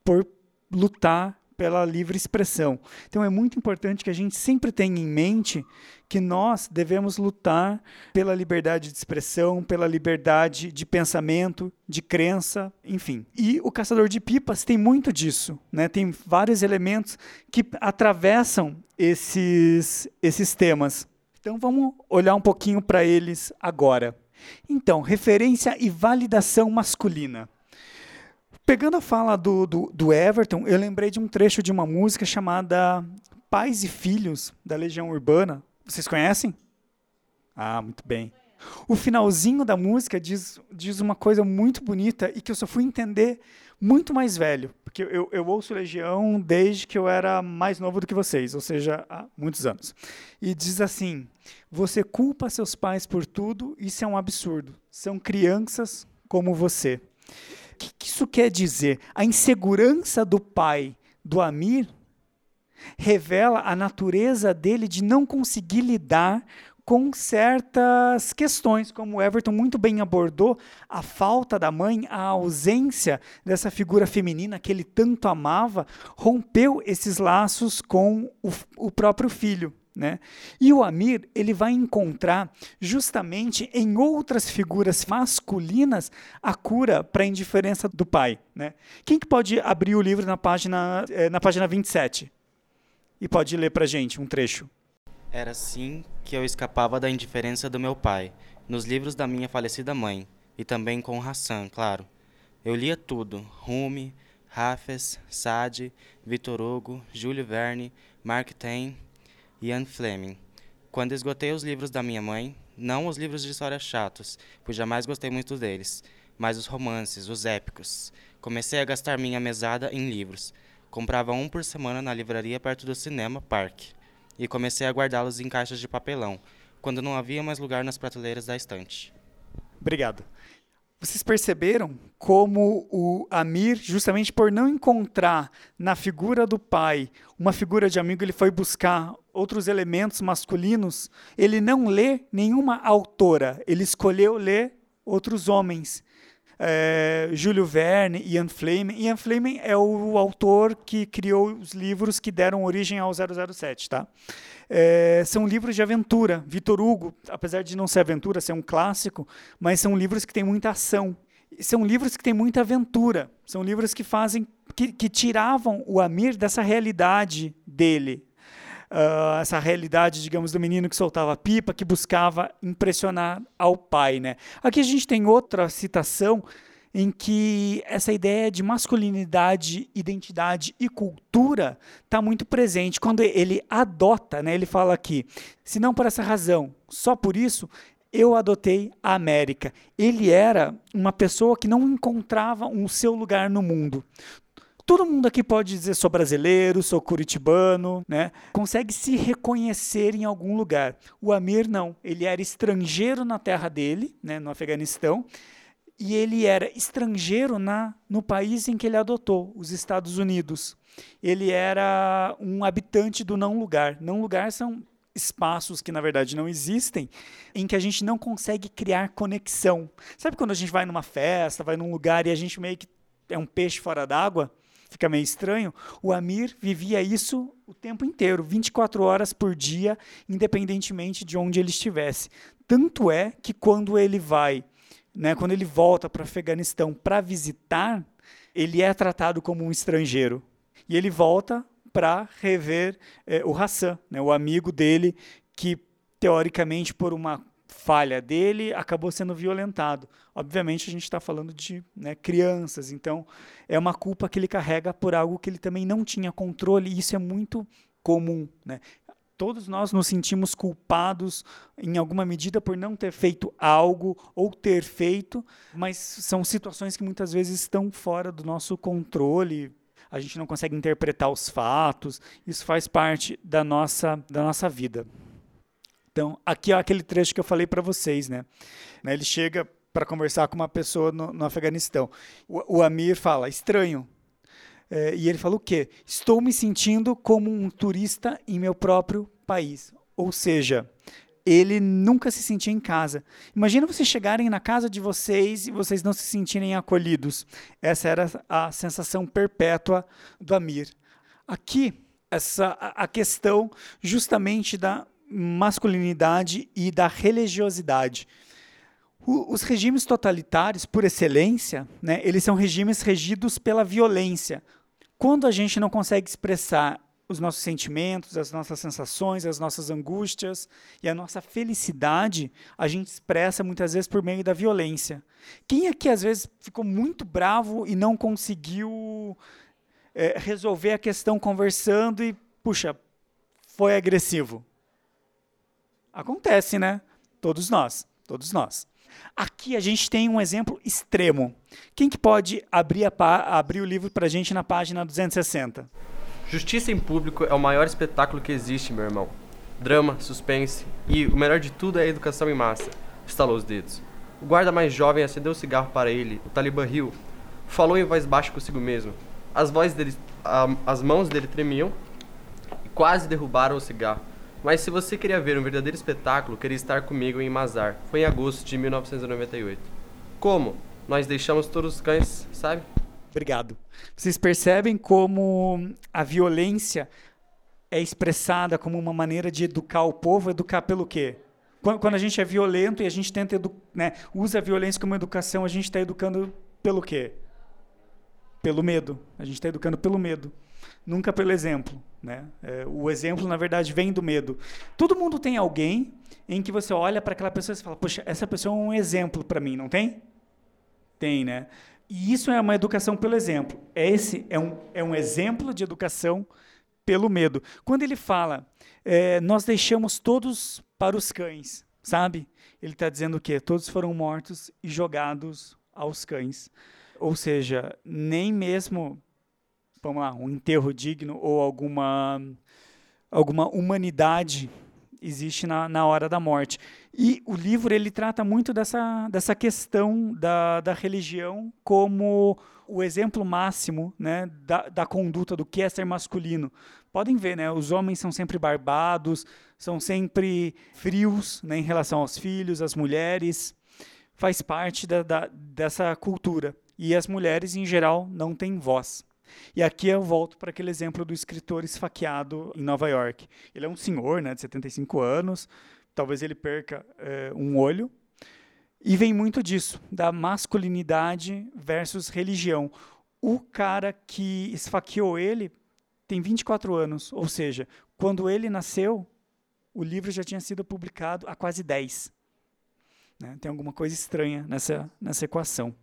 por lutar pela livre expressão. Então é muito importante que a gente sempre tenha em mente que nós devemos lutar pela liberdade de expressão, pela liberdade de pensamento, de crença, enfim. E o Caçador de Pipas tem muito disso, né? Tem vários elementos que atravessam esses esses temas. Então vamos olhar um pouquinho para eles agora. Então, referência e validação masculina. Pegando a fala do, do, do, Everton, eu lembrei de um trecho de uma música chamada Pais e Filhos, da Legião Urbana. Vocês conhecem? Ah, muito bem. O finalzinho da música diz, diz uma coisa muito bonita e que eu só fui entender muito mais velho. Porque eu, eu ouço Legião desde que eu era mais novo do que vocês, ou seja, há muitos anos. E diz assim: Você culpa seus pais por tudo, isso é um absurdo. São crianças como você. O que, que isso quer dizer? A insegurança do pai do Amir revela a natureza dele de não conseguir lidar com certas questões, como o Everton muito bem abordou, a falta da mãe, a ausência dessa figura feminina que ele tanto amava, rompeu esses laços com o, o próprio filho. Né? E o Amir ele vai encontrar justamente em outras figuras masculinas a cura para a indiferença do pai. Né? Quem que pode abrir o livro na página, eh, na página 27? E pode ler para gente um trecho. Era assim que eu escapava da indiferença do meu pai, nos livros da minha falecida mãe, e também com Hassan, claro. Eu lia tudo, Rumi, Hafez, Sade, Vitor Hugo, Júlio Verne, Mark Twain, Ian Fleming. Quando esgotei os livros da minha mãe, não os livros de história chatos, pois jamais gostei muito deles, mas os romances, os épicos. Comecei a gastar minha mesada em livros. Comprava um por semana na livraria perto do cinema Park. E comecei a guardá-los em caixas de papelão, quando não havia mais lugar nas prateleiras da estante. Obrigado. Vocês perceberam como o Amir, justamente por não encontrar na figura do pai uma figura de amigo, ele foi buscar outros elementos masculinos. Ele não lê nenhuma autora, ele escolheu ler outros homens. É, Júlio Verne, Ian Fleming. Ian Fleming é o autor que criou os livros que deram origem ao 007, tá? É, são livros de aventura. Vitor Hugo, apesar de não ser aventura, ser um clássico, mas são livros que têm muita ação. São livros que têm muita aventura. São livros que fazem, que, que tiravam o Amir dessa realidade dele, Uh, essa realidade, digamos, do menino que soltava pipa, que buscava impressionar ao pai. Né? Aqui a gente tem outra citação em que essa ideia de masculinidade, identidade e cultura está muito presente. Quando ele adota, né, ele fala aqui, se não por essa razão, só por isso, eu adotei a América. Ele era uma pessoa que não encontrava um seu lugar no mundo. Todo mundo aqui pode dizer sou brasileiro, sou curitibano, né? Consegue se reconhecer em algum lugar. O Amir não, ele era estrangeiro na terra dele, né, no Afeganistão, e ele era estrangeiro na no país em que ele adotou, os Estados Unidos. Ele era um habitante do não lugar. Não lugar são espaços que na verdade não existem, em que a gente não consegue criar conexão. Sabe quando a gente vai numa festa, vai num lugar e a gente meio que é um peixe fora d'água? Fica meio estranho, o Amir vivia isso o tempo inteiro, 24 horas por dia, independentemente de onde ele estivesse. Tanto é que quando ele vai, né, quando ele volta para o Afeganistão para visitar, ele é tratado como um estrangeiro. E ele volta para rever eh, o Hassan, né, o amigo dele, que teoricamente por uma falha dele acabou sendo violentado. Obviamente, a gente está falando de né, crianças, então é uma culpa que ele carrega por algo que ele também não tinha controle, e isso é muito comum. Né? Todos nós nos sentimos culpados em alguma medida por não ter feito algo ou ter feito, mas são situações que muitas vezes estão fora do nosso controle. A gente não consegue interpretar os fatos. Isso faz parte da nossa, da nossa vida. Então, aqui é aquele trecho que eu falei para vocês, né? Ele chega para conversar com uma pessoa no, no Afeganistão. O, o, Amir fala, estranho. É, e ele fala o quê? Estou me sentindo como um turista em meu próprio país. Ou seja, ele nunca se sentia em casa. Imagina vocês chegarem na casa de vocês e vocês não se sentirem acolhidos. Essa era a sensação perpétua do Amir. Aqui, essa a questão justamente da masculinidade e da religiosidade. O, os regimes totalitários, por excelência, né, eles são regimes regidos pela violência. Quando a gente não consegue expressar os nossos sentimentos, as nossas sensações, as nossas angústias e a nossa felicidade, a gente expressa muitas vezes por meio da violência. Quem aqui às vezes ficou muito bravo e não conseguiu é, resolver a questão conversando e, puxa, foi agressivo? Acontece, né? Todos nós, todos nós. Aqui a gente tem um exemplo extremo. Quem que pode abrir, abrir o livro para a gente na página 260? Justiça em Público é o maior espetáculo que existe, meu irmão. Drama, suspense e, o melhor de tudo, é a educação em massa. Estalou os dedos. O guarda mais jovem acendeu o cigarro para ele, o Talibã riu. Falou em voz baixa consigo mesmo. As, dele, a, as mãos dele tremiam e quase derrubaram o cigarro. Mas se você queria ver um verdadeiro espetáculo, queria estar comigo em Mazar. Foi em agosto de 1998. Como? Nós deixamos todos os cães, sabe? Obrigado. Vocês percebem como a violência é expressada como uma maneira de educar o povo? Educar pelo quê? Quando a gente é violento e a gente tenta né, usa a violência como educação, a gente está educando pelo quê? Pelo medo. A gente está educando pelo medo nunca pelo exemplo. Né? É, o exemplo, na verdade, vem do medo. Todo mundo tem alguém em que você olha para aquela pessoa e fala: Poxa, essa pessoa é um exemplo para mim, não tem? Tem, né? E isso é uma educação pelo exemplo. Esse é um, é um exemplo de educação pelo medo. Quando ele fala, é, nós deixamos todos para os cães, sabe? Ele está dizendo o quê? Todos foram mortos e jogados aos cães. Ou seja, nem mesmo vamos lá, um enterro digno ou alguma, alguma humanidade existe na, na hora da morte. E o livro ele trata muito dessa, dessa questão da, da religião como o exemplo máximo né, da, da conduta do que é ser masculino. Podem ver, né, os homens são sempre barbados, são sempre frios né, em relação aos filhos, às mulheres. Faz parte da, da, dessa cultura. E as mulheres, em geral, não têm voz. E aqui eu volto para aquele exemplo do escritor esfaqueado em Nova York. Ele é um senhor né, de 75 anos, talvez ele perca é, um olho, e vem muito disso, da masculinidade versus religião. O cara que esfaqueou ele tem 24 anos, ou seja, quando ele nasceu, o livro já tinha sido publicado há quase 10. Né? Tem alguma coisa estranha nessa, nessa equação.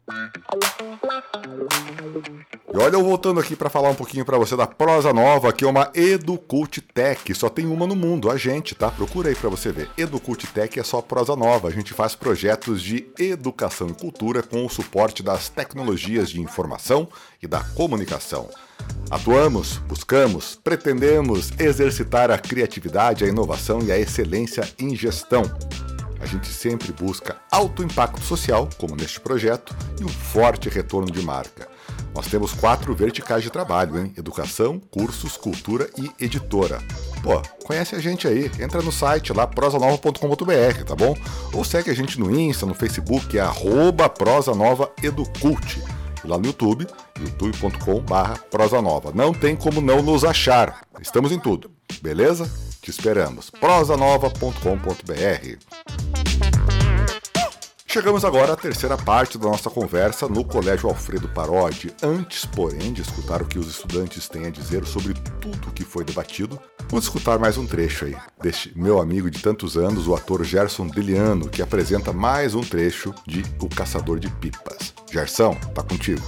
E olha eu voltando aqui para falar um pouquinho para você da prosa nova, que é uma EduCult Tech. Só tem uma no mundo, a gente, tá? Procura aí para você ver. EduCult Tech é só prosa nova. A gente faz projetos de educação e cultura com o suporte das tecnologias de informação e da comunicação. Atuamos, buscamos, pretendemos exercitar a criatividade, a inovação e a excelência em gestão. A gente sempre busca alto impacto social, como neste projeto, e um forte retorno de marca. Nós temos quatro verticais de trabalho, hein? Educação, cursos, cultura e editora. Pô, conhece a gente aí, entra no site lá, prosanova.com.br, tá bom? Ou segue a gente no Insta, no Facebook, é arroba prosanovaeducult. E lá no YouTube, youtube.com.br prosanova. Não tem como não nos achar. Estamos em tudo, beleza? Te esperamos. prosanova.com.br Chegamos agora à terceira parte da nossa conversa no Colégio Alfredo Parodi. Antes, porém, de escutar o que os estudantes têm a dizer sobre tudo o que foi debatido, vamos escutar mais um trecho aí deste meu amigo de tantos anos, o ator Gerson Deliano, que apresenta mais um trecho de O Caçador de Pipas. Gerson, tá contigo.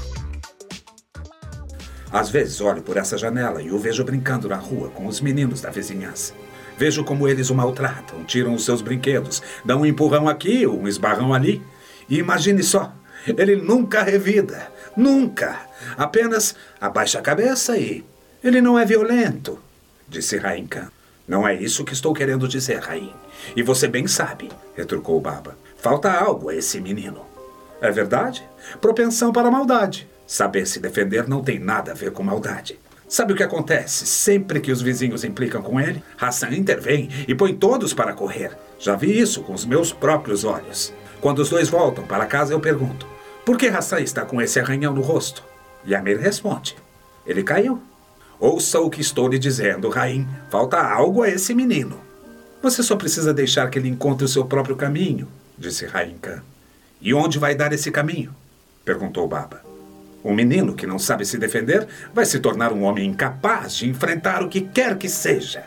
Às vezes olho por essa janela e o vejo brincando na rua com os meninos da vizinhança. Vejo como eles o maltratam, tiram os seus brinquedos, dão um empurrão aqui, um esbarrão ali. E imagine só, ele nunca revida, nunca. Apenas abaixa a cabeça e. Ele não é violento, disse Rain Khan. Não é isso que estou querendo dizer, Rain. E você bem sabe, retrucou Baba. Falta algo a esse menino. É verdade? Propensão para a maldade. Saber se defender não tem nada a ver com maldade. Sabe o que acontece? Sempre que os vizinhos implicam com ele, Hassan intervém e põe todos para correr. Já vi isso com os meus próprios olhos. Quando os dois voltam para casa, eu pergunto: por que Hassan está com esse arranhão no rosto? E Amir responde: ele caiu. Ouça o que estou lhe dizendo, Raim. Falta algo a esse menino. Você só precisa deixar que ele encontre o seu próprio caminho, disse Raim Khan. E onde vai dar esse caminho? perguntou Baba. Um menino que não sabe se defender vai se tornar um homem incapaz de enfrentar o que quer que seja.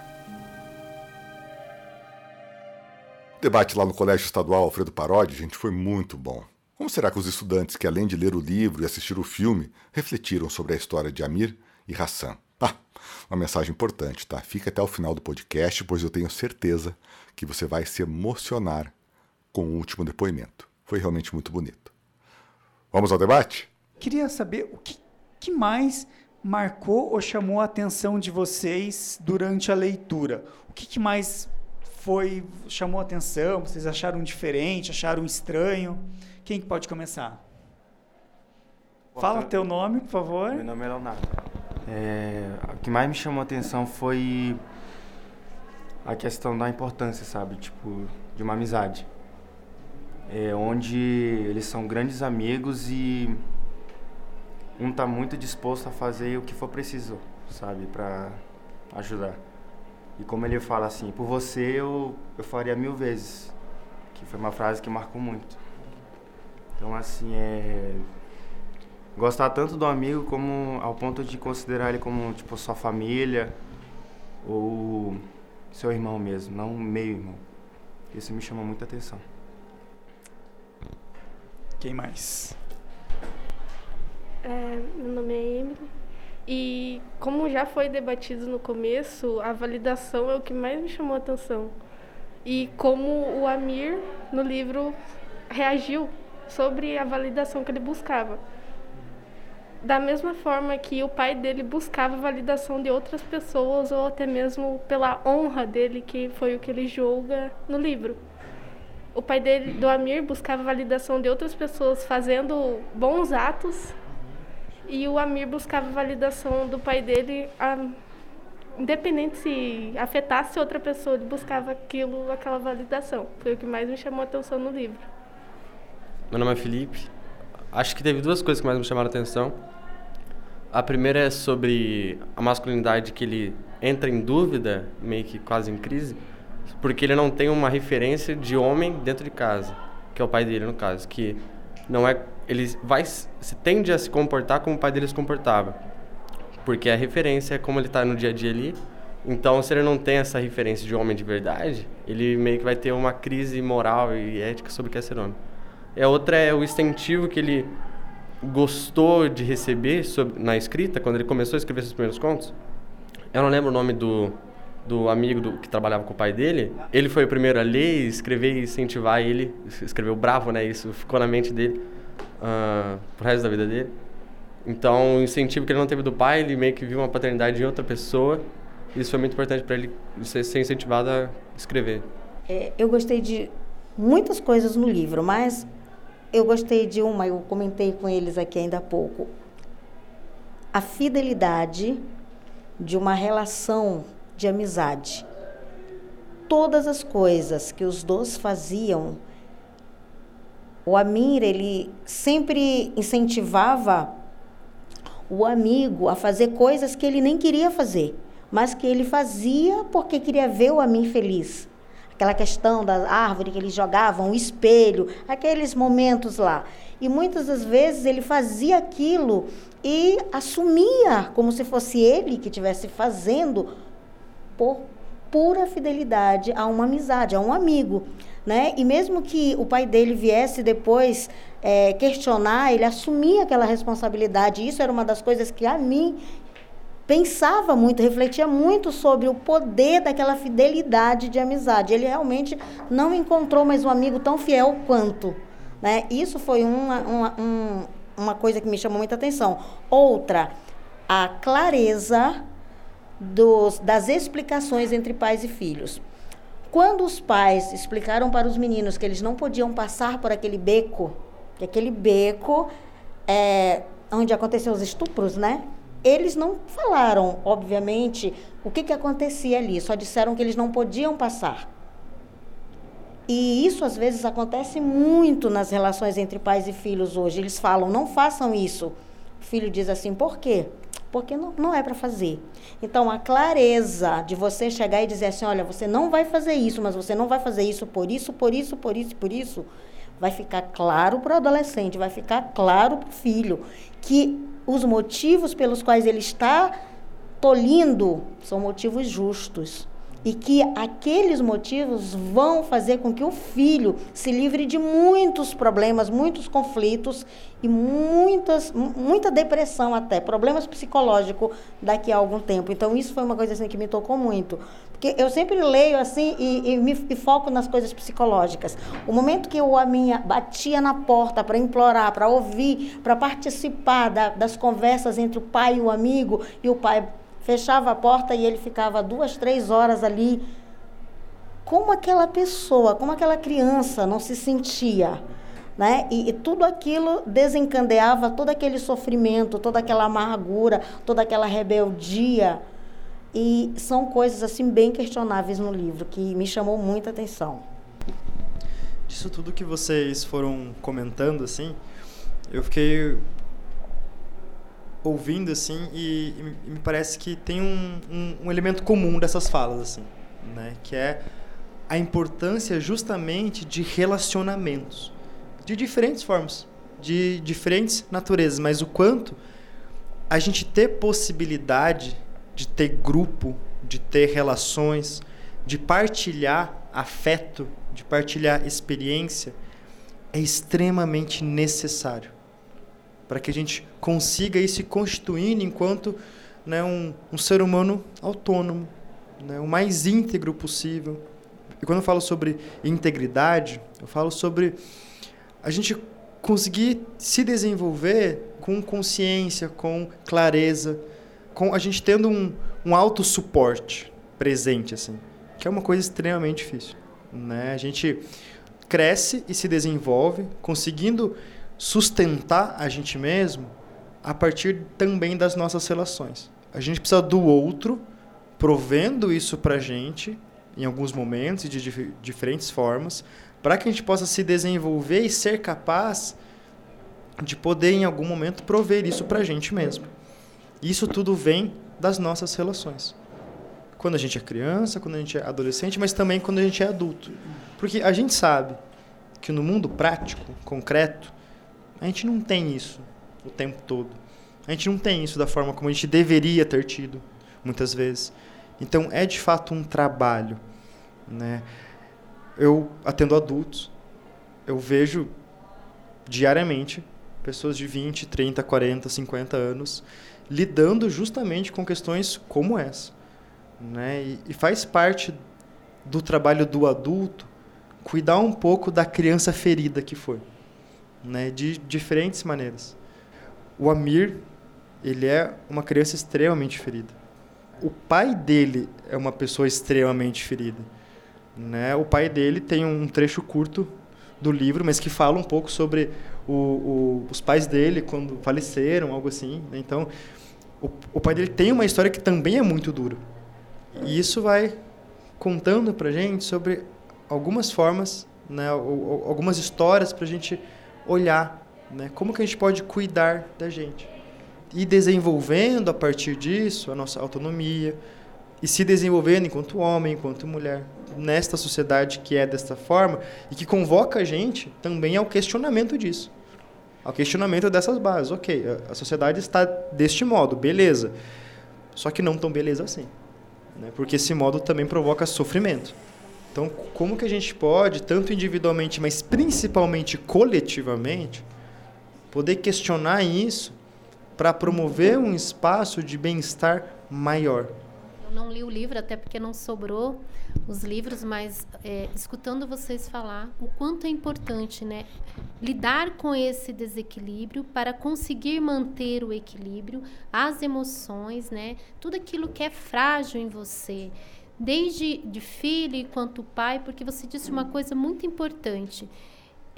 O debate lá no Colégio Estadual Alfredo Parodi, gente, foi muito bom. Como será que os estudantes que, além de ler o livro e assistir o filme, refletiram sobre a história de Amir e Hassan? Ah, uma mensagem importante, tá? Fica até o final do podcast, pois eu tenho certeza que você vai se emocionar com o último depoimento. Foi realmente muito bonito. Vamos ao debate? Queria saber o que, que mais marcou ou chamou a atenção de vocês durante a leitura? O que, que mais foi chamou a atenção? Vocês acharam diferente? Acharam estranho? Quem pode começar? Fala teu nome, por favor. Meu nome é Leonardo. É, o que mais me chamou a atenção foi a questão da importância, sabe? Tipo, de uma amizade. É, onde eles são grandes amigos e um tá muito disposto a fazer o que for preciso, sabe, para ajudar. E como ele fala assim, por você eu, eu faria mil vezes, que foi uma frase que marcou muito. Então assim é gostar tanto do amigo como ao ponto de considerar ele como tipo sua família ou seu irmão mesmo, não meio irmão. Isso me chamou muita atenção. Quem mais? É, meu nome é Emily. E como já foi debatido no começo, a validação é o que mais me chamou a atenção. E como o Amir, no livro, reagiu sobre a validação que ele buscava. Da mesma forma que o pai dele buscava validação de outras pessoas, ou até mesmo pela honra dele, que foi o que ele julga no livro. O pai dele, do Amir, buscava validação de outras pessoas fazendo bons atos e o Amir buscava validação do pai dele, a, independente se afetasse outra pessoa, ele buscava aquilo, aquela validação. Foi o que mais me chamou a atenção no livro. Meu nome é Felipe. Acho que teve duas coisas que mais me chamaram a atenção. A primeira é sobre a masculinidade que ele entra em dúvida, meio que quase em crise, porque ele não tem uma referência de homem dentro de casa, que é o pai dele no caso, que não é ele vai se tende a se comportar como o pai dele se comportava. Porque a referência é como ele está no dia a dia ali. Então, se ele não tem essa referência de homem de verdade, ele meio que vai ter uma crise moral e ética sobre o que é ser homem. A outra é o incentivo que ele gostou de receber sobre, na escrita, quando ele começou a escrever seus primeiros contos, eu não lembro o nome do, do amigo do, que trabalhava com o pai dele, ele foi o primeiro a ler, escrever e incentivar ele, escreveu bravo, né? Isso ficou na mente dele uh, pro resto da vida dele. Então, o incentivo que ele não teve do pai, ele meio que viu uma paternidade em outra pessoa. Isso foi muito importante para ele ser, ser incentivado a escrever. É, eu gostei de muitas coisas no livro, mas eu gostei de uma, eu comentei com eles aqui ainda há pouco. A fidelidade de uma relação de amizade. Todas as coisas que os dois faziam, o Amir, ele sempre incentivava o amigo a fazer coisas que ele nem queria fazer, mas que ele fazia porque queria ver o Amir feliz. Aquela questão da árvore que eles jogavam, o espelho, aqueles momentos lá. E muitas das vezes ele fazia aquilo e assumia como se fosse ele que estivesse fazendo por pura fidelidade a uma amizade, a um amigo. Né? E mesmo que o pai dele viesse depois é, questionar, ele assumia aquela responsabilidade. Isso era uma das coisas que a mim pensava muito, refletia muito sobre o poder daquela fidelidade de amizade. Ele realmente não encontrou mais um amigo tão fiel quanto. Né? Isso foi uma, uma, um, uma coisa que me chamou muita atenção. Outra, a clareza dos, das explicações entre pais e filhos. Quando os pais explicaram para os meninos que eles não podiam passar por aquele beco, que aquele beco é onde aconteciam os estupros, né? Eles não falaram, obviamente, o que, que acontecia ali, só disseram que eles não podiam passar. E isso às vezes acontece muito nas relações entre pais e filhos hoje. Eles falam, não façam isso. O filho diz assim, por quê? Porque não, não é para fazer. Então, a clareza de você chegar e dizer assim: olha, você não vai fazer isso, mas você não vai fazer isso por isso, por isso, por isso, por isso, vai ficar claro para o adolescente, vai ficar claro para o filho que os motivos pelos quais ele está tolindo são motivos justos e que aqueles motivos vão fazer com que o filho se livre de muitos problemas, muitos conflitos e muitas, muita depressão até, problemas psicológicos daqui a algum tempo. Então isso foi uma coisa assim que me tocou muito, porque eu sempre leio assim e, e me e foco nas coisas psicológicas. O momento que o Aminha batia na porta para implorar, para ouvir, para participar da, das conversas entre o pai e o amigo e o pai fechava a porta e ele ficava duas, três horas ali. Como aquela pessoa, como aquela criança não se sentia? Né? E, e, tudo aquilo desencadeava todo aquele sofrimento, toda aquela amargura, toda aquela rebeldia. E são coisas assim bem questionáveis no livro que me chamou muita atenção. Disso tudo que vocês foram comentando assim, eu fiquei ouvindo assim e, e, me parece que tem um, um, um, elemento comum dessas falas assim, né? Que é a importância justamente de relacionamentos de diferentes formas, de diferentes naturezas, mas o quanto a gente ter possibilidade de ter grupo, de ter relações, de partilhar afeto, de partilhar experiência é extremamente necessário para que a gente consiga ir se constituindo enquanto né, um, um ser humano autônomo, né, o mais íntegro possível. E quando eu falo sobre integridade, eu falo sobre a gente conseguir se desenvolver com consciência, com clareza, com a gente tendo um, um auto suporte presente assim, que é uma coisa extremamente difícil, né? A gente cresce e se desenvolve conseguindo sustentar a gente mesmo a partir também das nossas relações. A gente precisa do outro provendo isso para a gente em alguns momentos e de dif diferentes formas, para que a gente possa se desenvolver e ser capaz de poder em algum momento prover isso para a gente mesmo. Isso tudo vem das nossas relações. Quando a gente é criança, quando a gente é adolescente, mas também quando a gente é adulto. Porque a gente sabe que no mundo prático, concreto, a gente não tem isso o tempo todo. A gente não tem isso da forma como a gente deveria ter tido, muitas vezes. Então, é de fato um trabalho. Né? Eu atendo adultos, eu vejo diariamente pessoas de 20, 30, 40, 50 anos, lidando justamente com questões como essa. Né? E, e faz parte do trabalho do adulto cuidar um pouco da criança ferida que foi, né? de diferentes maneiras. O Amir, ele é uma criança extremamente ferida. O pai dele é uma pessoa extremamente ferida. Né? O pai dele tem um trecho curto do livro, mas que fala um pouco sobre o, o, os pais dele quando faleceram, algo assim. Né? Então, o, o pai dele tem uma história que também é muito dura. E isso vai contando para gente sobre algumas formas, né, algumas histórias para a gente olhar, né, como que a gente pode cuidar da gente e desenvolvendo a partir disso a nossa autonomia e se desenvolvendo enquanto homem, enquanto mulher nesta sociedade que é desta forma e que convoca a gente também ao questionamento disso, ao questionamento dessas bases. Ok, a sociedade está deste modo, beleza, só que não tão beleza assim né? porque esse modo também provoca sofrimento. Então, como que a gente pode, tanto individualmente, mas principalmente coletivamente, poder questionar isso para promover um espaço de bem-estar maior? Eu não li o livro, até porque não sobrou os livros, mas é, escutando vocês falar, o quanto é importante, né? Lidar com esse desequilíbrio para conseguir manter o equilíbrio, as emoções, né? Tudo aquilo que é frágil em você, desde de filho quanto pai, porque você disse uma coisa muito importante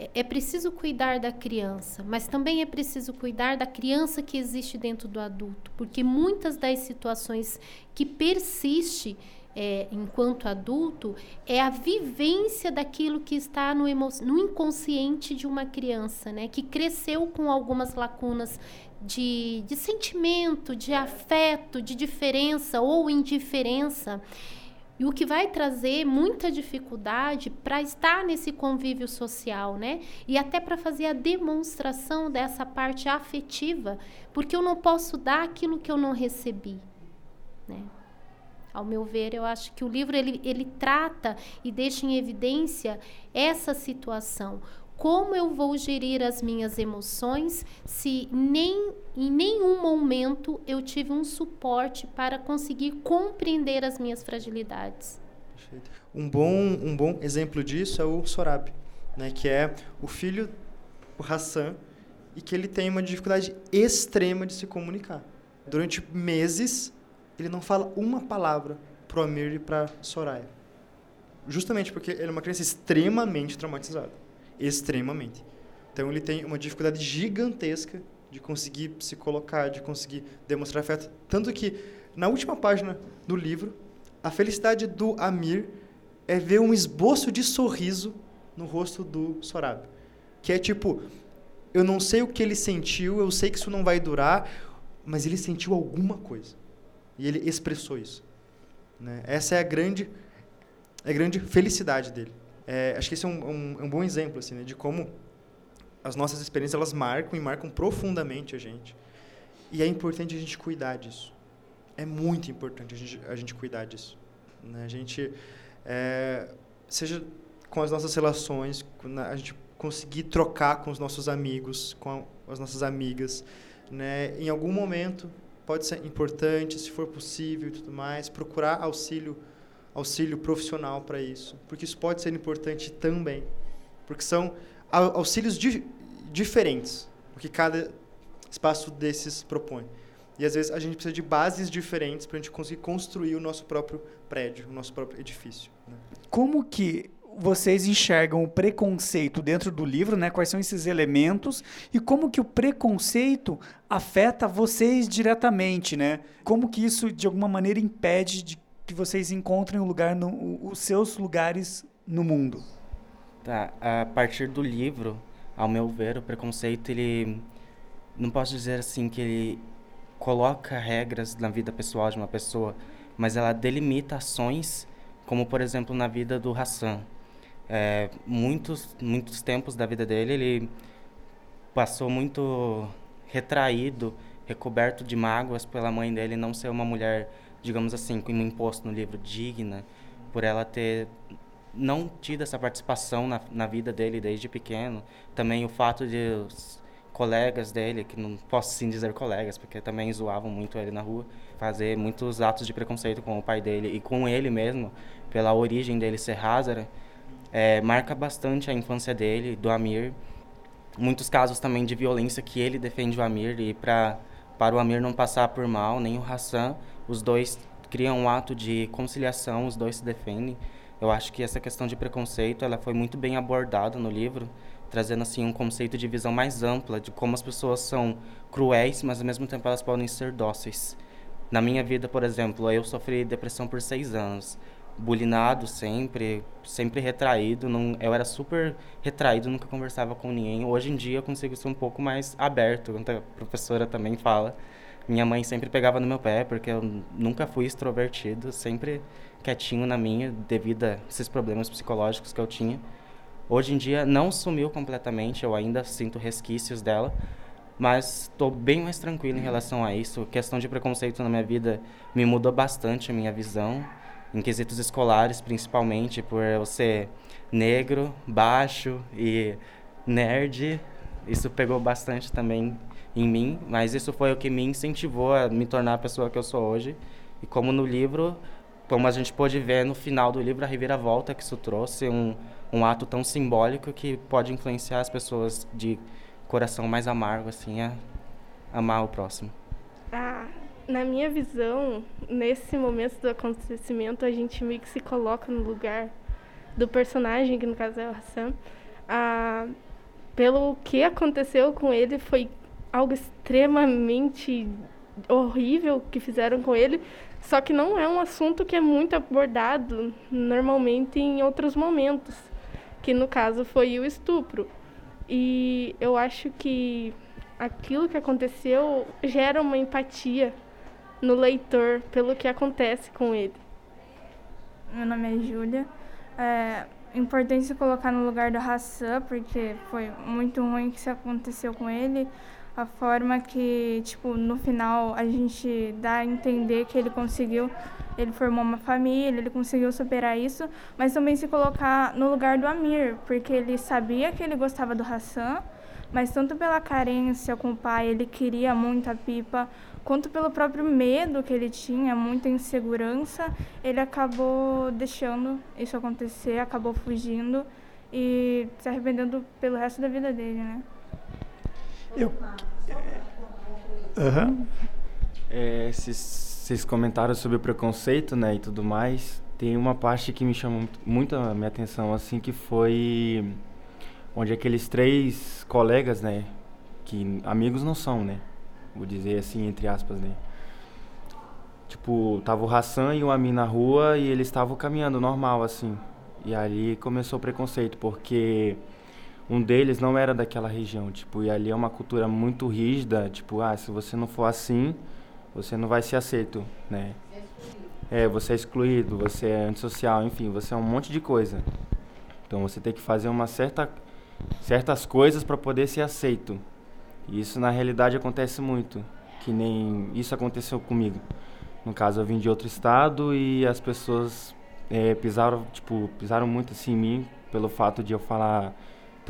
é, é preciso cuidar da criança, mas também é preciso cuidar da criança que existe dentro do adulto, porque muitas das situações que persiste é, enquanto adulto é a vivência daquilo que está no, no inconsciente de uma criança, né, que cresceu com algumas lacunas de, de sentimento, de afeto, de diferença ou indiferença e o que vai trazer muita dificuldade para estar nesse convívio social, né? E até para fazer a demonstração dessa parte afetiva, porque eu não posso dar aquilo que eu não recebi, né? Ao meu ver, eu acho que o livro ele, ele trata e deixa em evidência essa situação como eu vou gerir as minhas emoções se nem em nenhum momento eu tive um suporte para conseguir compreender as minhas fragilidades. Um bom um bom exemplo disso é o Sorab, né, que é o filho o Hassan e que ele tem uma dificuldade extrema de se comunicar. Durante meses ele não fala uma palavra pro Amir e para Soraya. Justamente porque ele é uma criança extremamente traumatizada extremamente. Então ele tem uma dificuldade gigantesca de conseguir se colocar, de conseguir demonstrar afeto, tanto que na última página do livro, a felicidade do Amir é ver um esboço de sorriso no rosto do Sorab, que é tipo, eu não sei o que ele sentiu, eu sei que isso não vai durar, mas ele sentiu alguma coisa e ele expressou isso. Né? Essa é a grande, é a grande felicidade dele. É, acho que esse é um, um, um bom exemplo assim, né, de como as nossas experiências elas marcam e marcam profundamente a gente. E é importante a gente cuidar disso. É muito importante a gente, a gente cuidar disso. Né? A gente, é, seja com as nossas relações, a gente conseguir trocar com os nossos amigos, com as nossas amigas, né? Em algum momento pode ser importante, se for possível e tudo mais, procurar auxílio auxílio profissional para isso, porque isso pode ser importante também, porque são auxílios di diferentes, o que cada espaço desses propõe. E às vezes a gente precisa de bases diferentes para a gente conseguir construir o nosso próprio prédio, o nosso próprio edifício. Né? Como que vocês enxergam o preconceito dentro do livro, né? Quais são esses elementos e como que o preconceito afeta vocês diretamente, né? Como que isso de alguma maneira impede de que vocês encontrem um lugar no, os seus lugares no mundo. Tá, a partir do livro, ao meu ver, o preconceito ele não posso dizer assim que ele coloca regras na vida pessoal de uma pessoa, mas ela delimita ações, como por exemplo na vida do Hassan. É, muitos muitos tempos da vida dele ele passou muito retraído, recoberto de mágoas pela mãe dele não ser uma mulher digamos assim, como imposto no livro, digna, por ela ter não tido essa participação na, na vida dele desde pequeno. Também o fato de colegas dele, que não posso sim dizer colegas, porque também zoavam muito ele na rua, fazer muitos atos de preconceito com o pai dele e com ele mesmo, pela origem dele ser Hazara, é, marca bastante a infância dele, do Amir. Muitos casos também de violência que ele defende o Amir e para para o Amir não passar por mal, nem o Hassan, os dois criam um ato de conciliação, os dois se defendem. Eu acho que essa questão de preconceito, ela foi muito bem abordada no livro, trazendo assim um conceito de visão mais ampla de como as pessoas são cruéis, mas ao mesmo tempo elas podem ser dóceis. Na minha vida, por exemplo, eu sofri depressão por seis anos bulinado sempre, sempre retraído. Não, eu era super retraído, nunca conversava com ninguém. Hoje em dia eu consigo ser um pouco mais aberto, quando a professora também fala. Minha mãe sempre pegava no meu pé, porque eu nunca fui extrovertido, sempre quietinho na minha, devido a esses problemas psicológicos que eu tinha. Hoje em dia não sumiu completamente, eu ainda sinto resquícios dela, mas estou bem mais tranquilo em relação a isso. Questão de preconceito na minha vida me mudou bastante a minha visão em quesitos escolares, principalmente por eu ser negro, baixo e nerd. Isso pegou bastante também em mim, mas isso foi o que me incentivou a me tornar a pessoa que eu sou hoje. E como no livro, como a gente pôde ver no final do livro, a reviravolta que isso trouxe, um, um ato tão simbólico que pode influenciar as pessoas de coração mais amargo, assim, a amar o próximo. Ah, na minha visão, nesse momento do acontecimento, a gente meio que se coloca no lugar do personagem, que no caso é o Hassan. Ah, pelo que aconteceu com ele, foi algo extremamente horrível que fizeram com ele, só que não é um assunto que é muito abordado normalmente em outros momentos, que no caso foi o estupro. E eu acho que aquilo que aconteceu gera uma empatia no leitor pelo que acontece com ele. Meu nome é Júlia. É importante se colocar no lugar do Hassan, porque foi muito ruim o que aconteceu com ele. A forma que, tipo, no final a gente dá a entender que ele conseguiu, ele formou uma família, ele conseguiu superar isso, mas também se colocar no lugar do Amir, porque ele sabia que ele gostava do Hassan, mas tanto pela carência com o pai, ele queria muito a pipa, quanto pelo próprio medo que ele tinha, muita insegurança, ele acabou deixando isso acontecer, acabou fugindo e se arrependendo pelo resto da vida dele, né? Eu... Uhum. É, vocês comentaram sobre o preconceito, né, e tudo mais. Tem uma parte que me chamou muito a minha atenção, assim, que foi onde aqueles três colegas, né, que amigos não são, né, vou dizer assim, entre aspas, né? Tipo, tava o Hassan e o Amin na rua e eles estavam caminhando normal, assim. E ali começou o preconceito, porque um deles não era daquela região, tipo, e ali é uma cultura muito rígida, tipo, ah, se você não for assim, você não vai ser aceito, né? É, você é excluído, você é antissocial, enfim, você é um monte de coisa. Então você tem que fazer uma certa certas coisas para poder ser aceito. E isso na realidade acontece muito, que nem isso aconteceu comigo. No caso, eu vim de outro estado e as pessoas é, pisaram, tipo, pisaram muito assim em mim pelo fato de eu falar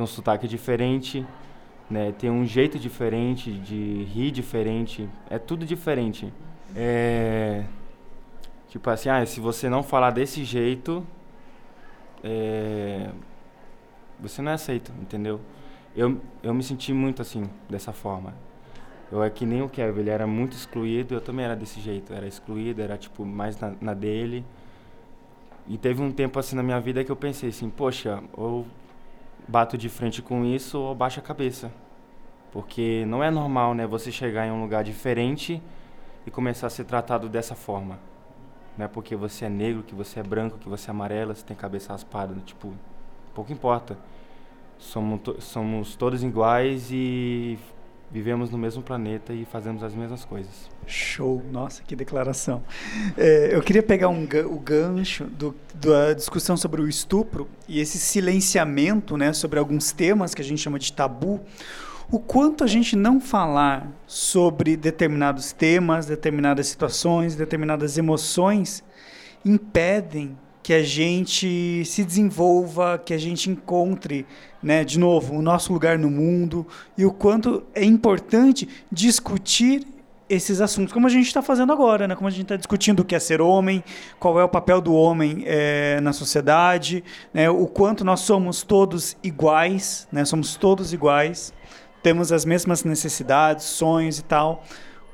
ter um sotaque diferente, né, ter um jeito diferente, de rir diferente, é tudo diferente. É, tipo assim, ah, se você não falar desse jeito, é, você não é aceito, entendeu? eu, eu me senti muito assim, dessa forma. Eu é que nem o Kevin, ele era muito excluído, eu também era desse jeito, era excluído, era tipo mais na, na dele. E teve um tempo assim na minha vida que eu pensei assim, poxa, ou bato de frente com isso ou baixo a cabeça. Porque não é normal, né, você chegar em um lugar diferente e começar a ser tratado dessa forma. Não é porque você é negro, que você é branco, que você é amarelo, você tem cabeça raspada, tipo, pouco importa somos, somos todos iguais e vivemos no mesmo planeta e fazemos as mesmas coisas. Show! Nossa, que declaração. É, eu queria pegar um, o gancho do, da discussão sobre o estupro e esse silenciamento né, sobre alguns temas que a gente chama de tabu. O quanto a gente não falar sobre determinados temas, determinadas situações, determinadas emoções impedem que a gente se desenvolva, que a gente encontre, né, de novo, o nosso lugar no mundo e o quanto é importante discutir esses assuntos, como a gente está fazendo agora, né? como a gente está discutindo o que é ser homem, qual é o papel do homem é, na sociedade, né? o quanto nós somos todos iguais, né? somos todos iguais, temos as mesmas necessidades, sonhos e tal.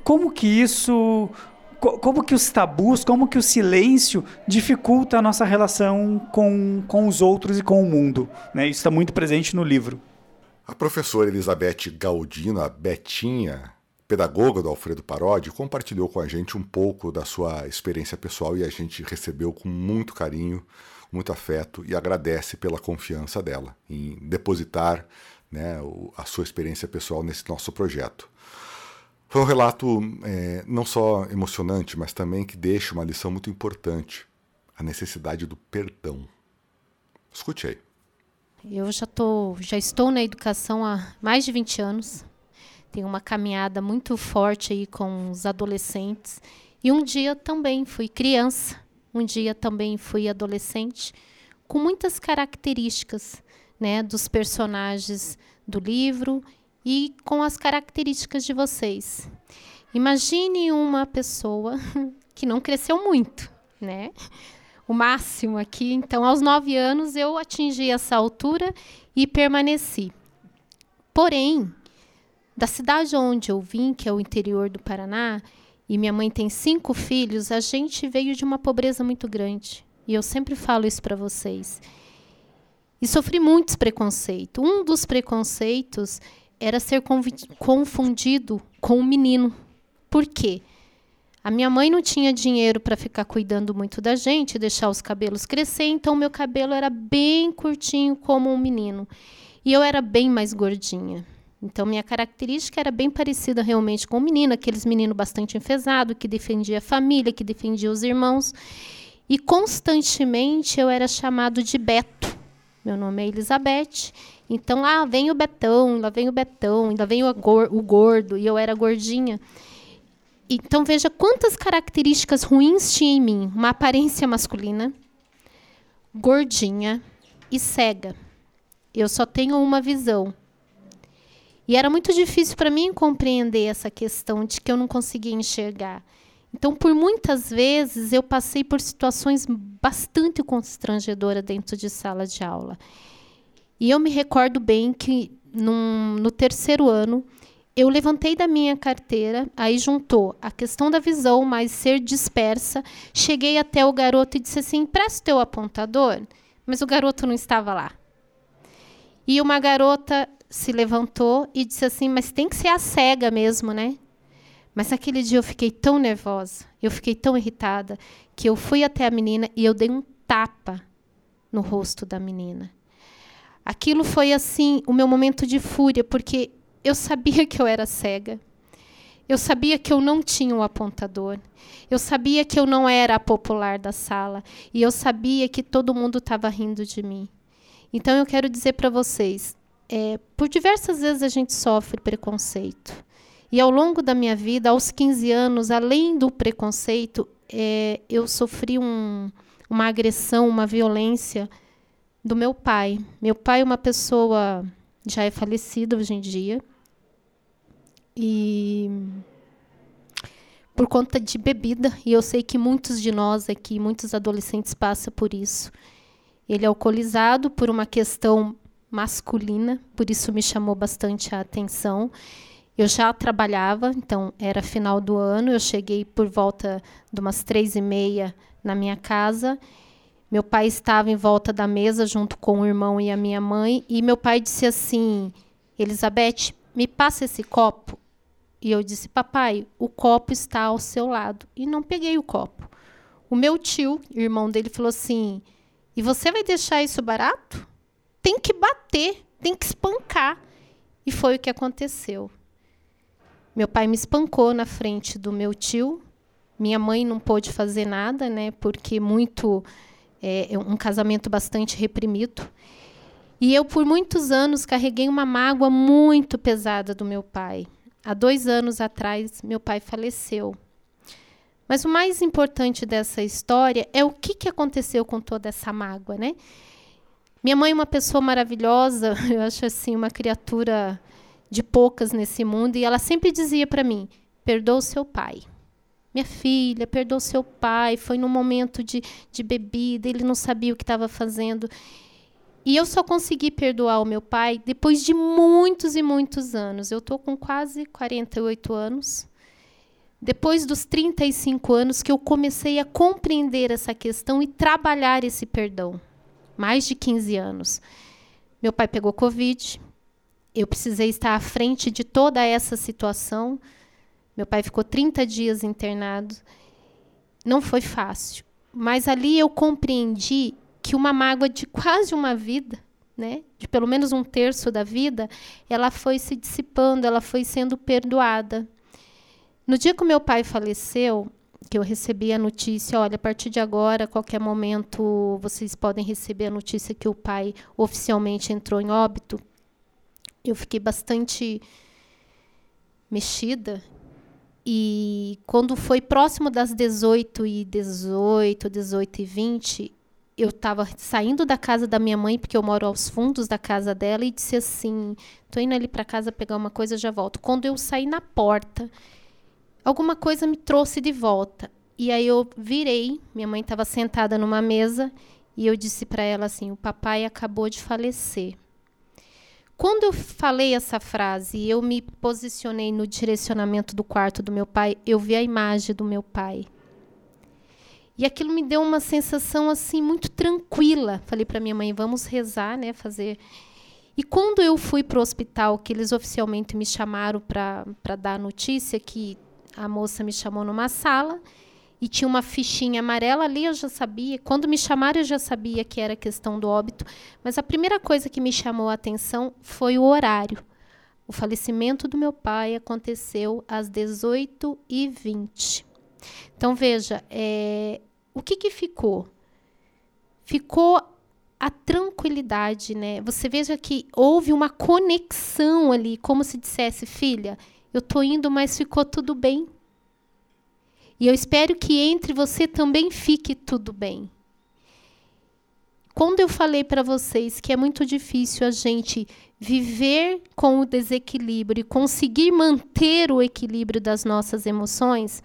Como que isso como que os tabus, como que o silêncio dificulta a nossa relação com, com os outros e com o mundo. Né? Isso está muito presente no livro. A professora Elizabeth Galdino, a Betinha, pedagoga do Alfredo Parodi, compartilhou com a gente um pouco da sua experiência pessoal e a gente recebeu com muito carinho, muito afeto e agradece pela confiança dela em depositar né, a sua experiência pessoal nesse nosso projeto. Foi um relato é, não só emocionante, mas também que deixa uma lição muito importante: a necessidade do perdão. Escute aí. Eu já, tô, já estou na educação há mais de 20 anos. Tenho uma caminhada muito forte aí com os adolescentes. E um dia também fui criança, um dia também fui adolescente, com muitas características né, dos personagens do livro e com as características de vocês. Imagine uma pessoa que não cresceu muito, né? O máximo aqui. Então, aos nove anos, eu atingi essa altura e permaneci. Porém, da cidade onde eu vim, que é o interior do Paraná, e minha mãe tem cinco filhos, a gente veio de uma pobreza muito grande. E eu sempre falo isso para vocês. E sofri muitos preconceitos. Um dos preconceitos era ser confundido com um menino. Por quê? A minha mãe não tinha dinheiro para ficar cuidando muito da gente, deixar os cabelos crescer, então meu cabelo era bem curtinho como um menino. E eu era bem mais gordinha. Então minha característica era bem parecida realmente com o menino, aqueles meninos bastante enfesado, que defendia a família, que defendia os irmãos. E constantemente eu era chamado de Beto. Meu nome é Elizabeth então, lá vem o Betão, lá vem o Betão, ainda vem o, o gordo, e eu era gordinha. Então, veja quantas características ruins tinha em mim. Uma aparência masculina, gordinha e cega. Eu só tenho uma visão. E era muito difícil para mim compreender essa questão de que eu não conseguia enxergar. Então, por muitas vezes, eu passei por situações bastante constrangedoras dentro de sala de aula. E eu me recordo bem que num, no terceiro ano eu levantei da minha carteira, aí juntou a questão da visão, mas ser dispersa. Cheguei até o garoto e disse assim: empresta o teu apontador. Mas o garoto não estava lá. E uma garota se levantou e disse assim: Mas tem que ser a cega mesmo, né? Mas aquele dia eu fiquei tão nervosa, eu fiquei tão irritada, que eu fui até a menina e eu dei um tapa no rosto da menina. Aquilo foi assim o meu momento de fúria, porque eu sabia que eu era cega. Eu sabia que eu não tinha o um apontador. Eu sabia que eu não era a popular da sala. E eu sabia que todo mundo estava rindo de mim. Então eu quero dizer para vocês: é, por diversas vezes a gente sofre preconceito. E ao longo da minha vida, aos 15 anos, além do preconceito, é, eu sofri um, uma agressão, uma violência do meu pai. Meu pai é uma pessoa já é falecida hoje em dia. E por conta de bebida, e eu sei que muitos de nós aqui, muitos adolescentes passam por isso. Ele é alcoolizado por uma questão masculina, por isso me chamou bastante a atenção. Eu já trabalhava, então era final do ano, eu cheguei por volta de umas três e meia na minha casa meu pai estava em volta da mesa junto com o irmão e a minha mãe, e meu pai disse assim: Elizabeth, me passa esse copo. E eu disse: Papai, o copo está ao seu lado. E não peguei o copo. O meu tio, irmão dele, falou assim: E você vai deixar isso barato? Tem que bater, tem que espancar. E foi o que aconteceu. Meu pai me espancou na frente do meu tio. Minha mãe não pôde fazer nada, né? Porque muito é, é um casamento bastante reprimido. E eu, por muitos anos, carreguei uma mágoa muito pesada do meu pai. Há dois anos atrás, meu pai faleceu. Mas o mais importante dessa história é o que, que aconteceu com toda essa mágoa, né? Minha mãe é uma pessoa maravilhosa, eu acho assim uma criatura de poucas nesse mundo e ela sempre dizia para mim: perdoa o seu pai. Minha filha, perdoa o seu pai. Foi num momento de, de bebida, ele não sabia o que estava fazendo. E eu só consegui perdoar o meu pai depois de muitos e muitos anos. Eu estou com quase 48 anos. Depois dos 35 anos que eu comecei a compreender essa questão e trabalhar esse perdão. Mais de 15 anos. Meu pai pegou Covid. Eu precisei estar à frente de toda essa situação. Meu pai ficou 30 dias internado. Não foi fácil. Mas ali eu compreendi que uma mágoa de quase uma vida, né, de pelo menos um terço da vida, ela foi se dissipando, ela foi sendo perdoada. No dia que meu pai faleceu, que eu recebi a notícia, olha, a partir de agora, a qualquer momento, vocês podem receber a notícia que o pai oficialmente entrou em óbito. Eu fiquei bastante mexida e quando foi próximo das 18 e 18, 18 e 20, eu estava saindo da casa da minha mãe, porque eu moro aos fundos da casa dela, e disse assim: tô indo ali para casa pegar uma coisa, já volto. Quando eu saí na porta, alguma coisa me trouxe de volta. E aí eu virei, minha mãe estava sentada numa mesa, e eu disse para ela assim: o papai acabou de falecer. Quando eu falei essa frase e eu me posicionei no direcionamento do quarto do meu pai, eu vi a imagem do meu pai. E aquilo me deu uma sensação assim muito tranquila. Falei para minha mãe, vamos rezar, né, fazer. E quando eu fui para o hospital, que eles oficialmente me chamaram para dar a notícia que a moça me chamou numa sala e tinha uma fichinha amarela ali, eu já sabia. Quando me chamaram, eu já sabia que era questão do óbito. Mas a primeira coisa que me chamou a atenção foi o horário. O falecimento do meu pai aconteceu às 18h20. Então, veja, é, o que, que ficou? Ficou a tranquilidade, né? Você veja que houve uma conexão ali, como se dissesse, filha, eu tô indo, mas ficou tudo bem. E eu espero que entre você também fique tudo bem. Quando eu falei para vocês que é muito difícil a gente viver com o desequilíbrio e conseguir manter o equilíbrio das nossas emoções,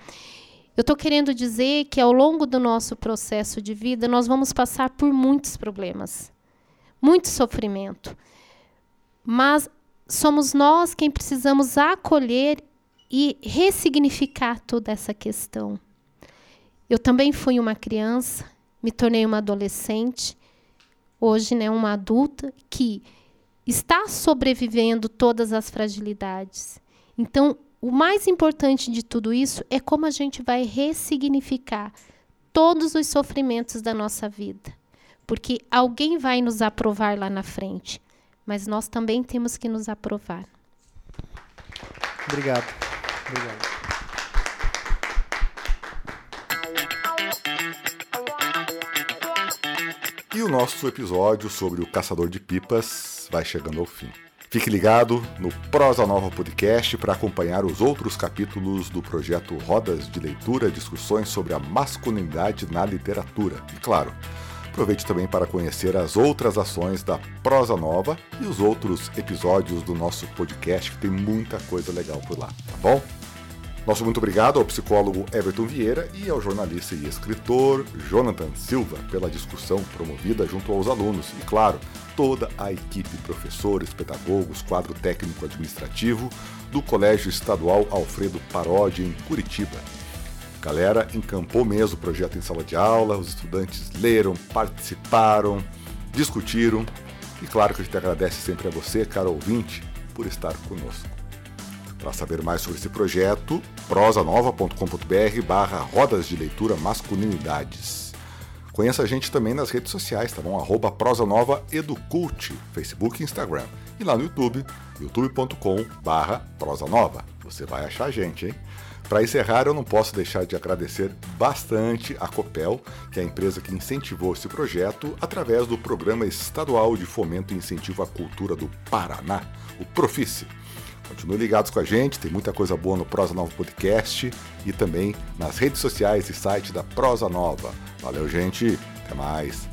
eu estou querendo dizer que ao longo do nosso processo de vida nós vamos passar por muitos problemas, muito sofrimento. Mas somos nós quem precisamos acolher e ressignificar toda essa questão. Eu também fui uma criança, me tornei uma adolescente, hoje né, uma adulta que está sobrevivendo todas as fragilidades. Então, o mais importante de tudo isso é como a gente vai ressignificar todos os sofrimentos da nossa vida. Porque alguém vai nos aprovar lá na frente, mas nós também temos que nos aprovar. Obrigado. Obrigado. E o nosso episódio sobre o Caçador de Pipas vai chegando ao fim. Fique ligado no Prosa Nova Podcast para acompanhar os outros capítulos do projeto Rodas de Leitura, discussões sobre a masculinidade na literatura. E claro, Aproveite também para conhecer as outras ações da Prosa Nova e os outros episódios do nosso podcast, que tem muita coisa legal por lá, tá bom? Nosso muito obrigado ao psicólogo Everton Vieira e ao jornalista e escritor Jonathan Silva pela discussão promovida junto aos alunos e, claro, toda a equipe, professores, pedagogos, quadro técnico administrativo do Colégio Estadual Alfredo Parodi, em Curitiba. Galera encampou mesmo o projeto em sala de aula, os estudantes leram, participaram, discutiram. E claro que a gente agradece sempre a você, caro ouvinte, por estar conosco. Para saber mais sobre esse projeto, prosanova.com.br barra rodas de leitura masculinidades. Conheça a gente também nas redes sociais, tá bom? Arroba Prosanova Educult, Facebook e Instagram. E lá no YouTube, youtube.com barra Prosanova. Você vai achar a gente, hein? Para encerrar, eu não posso deixar de agradecer bastante a Copel, que é a empresa que incentivou esse projeto através do Programa Estadual de Fomento e Incentivo à Cultura do Paraná, o Profice. Continue ligados com a gente, tem muita coisa boa no Prosa Nova Podcast e também nas redes sociais e site da Prosa Nova. Valeu, gente. Até mais.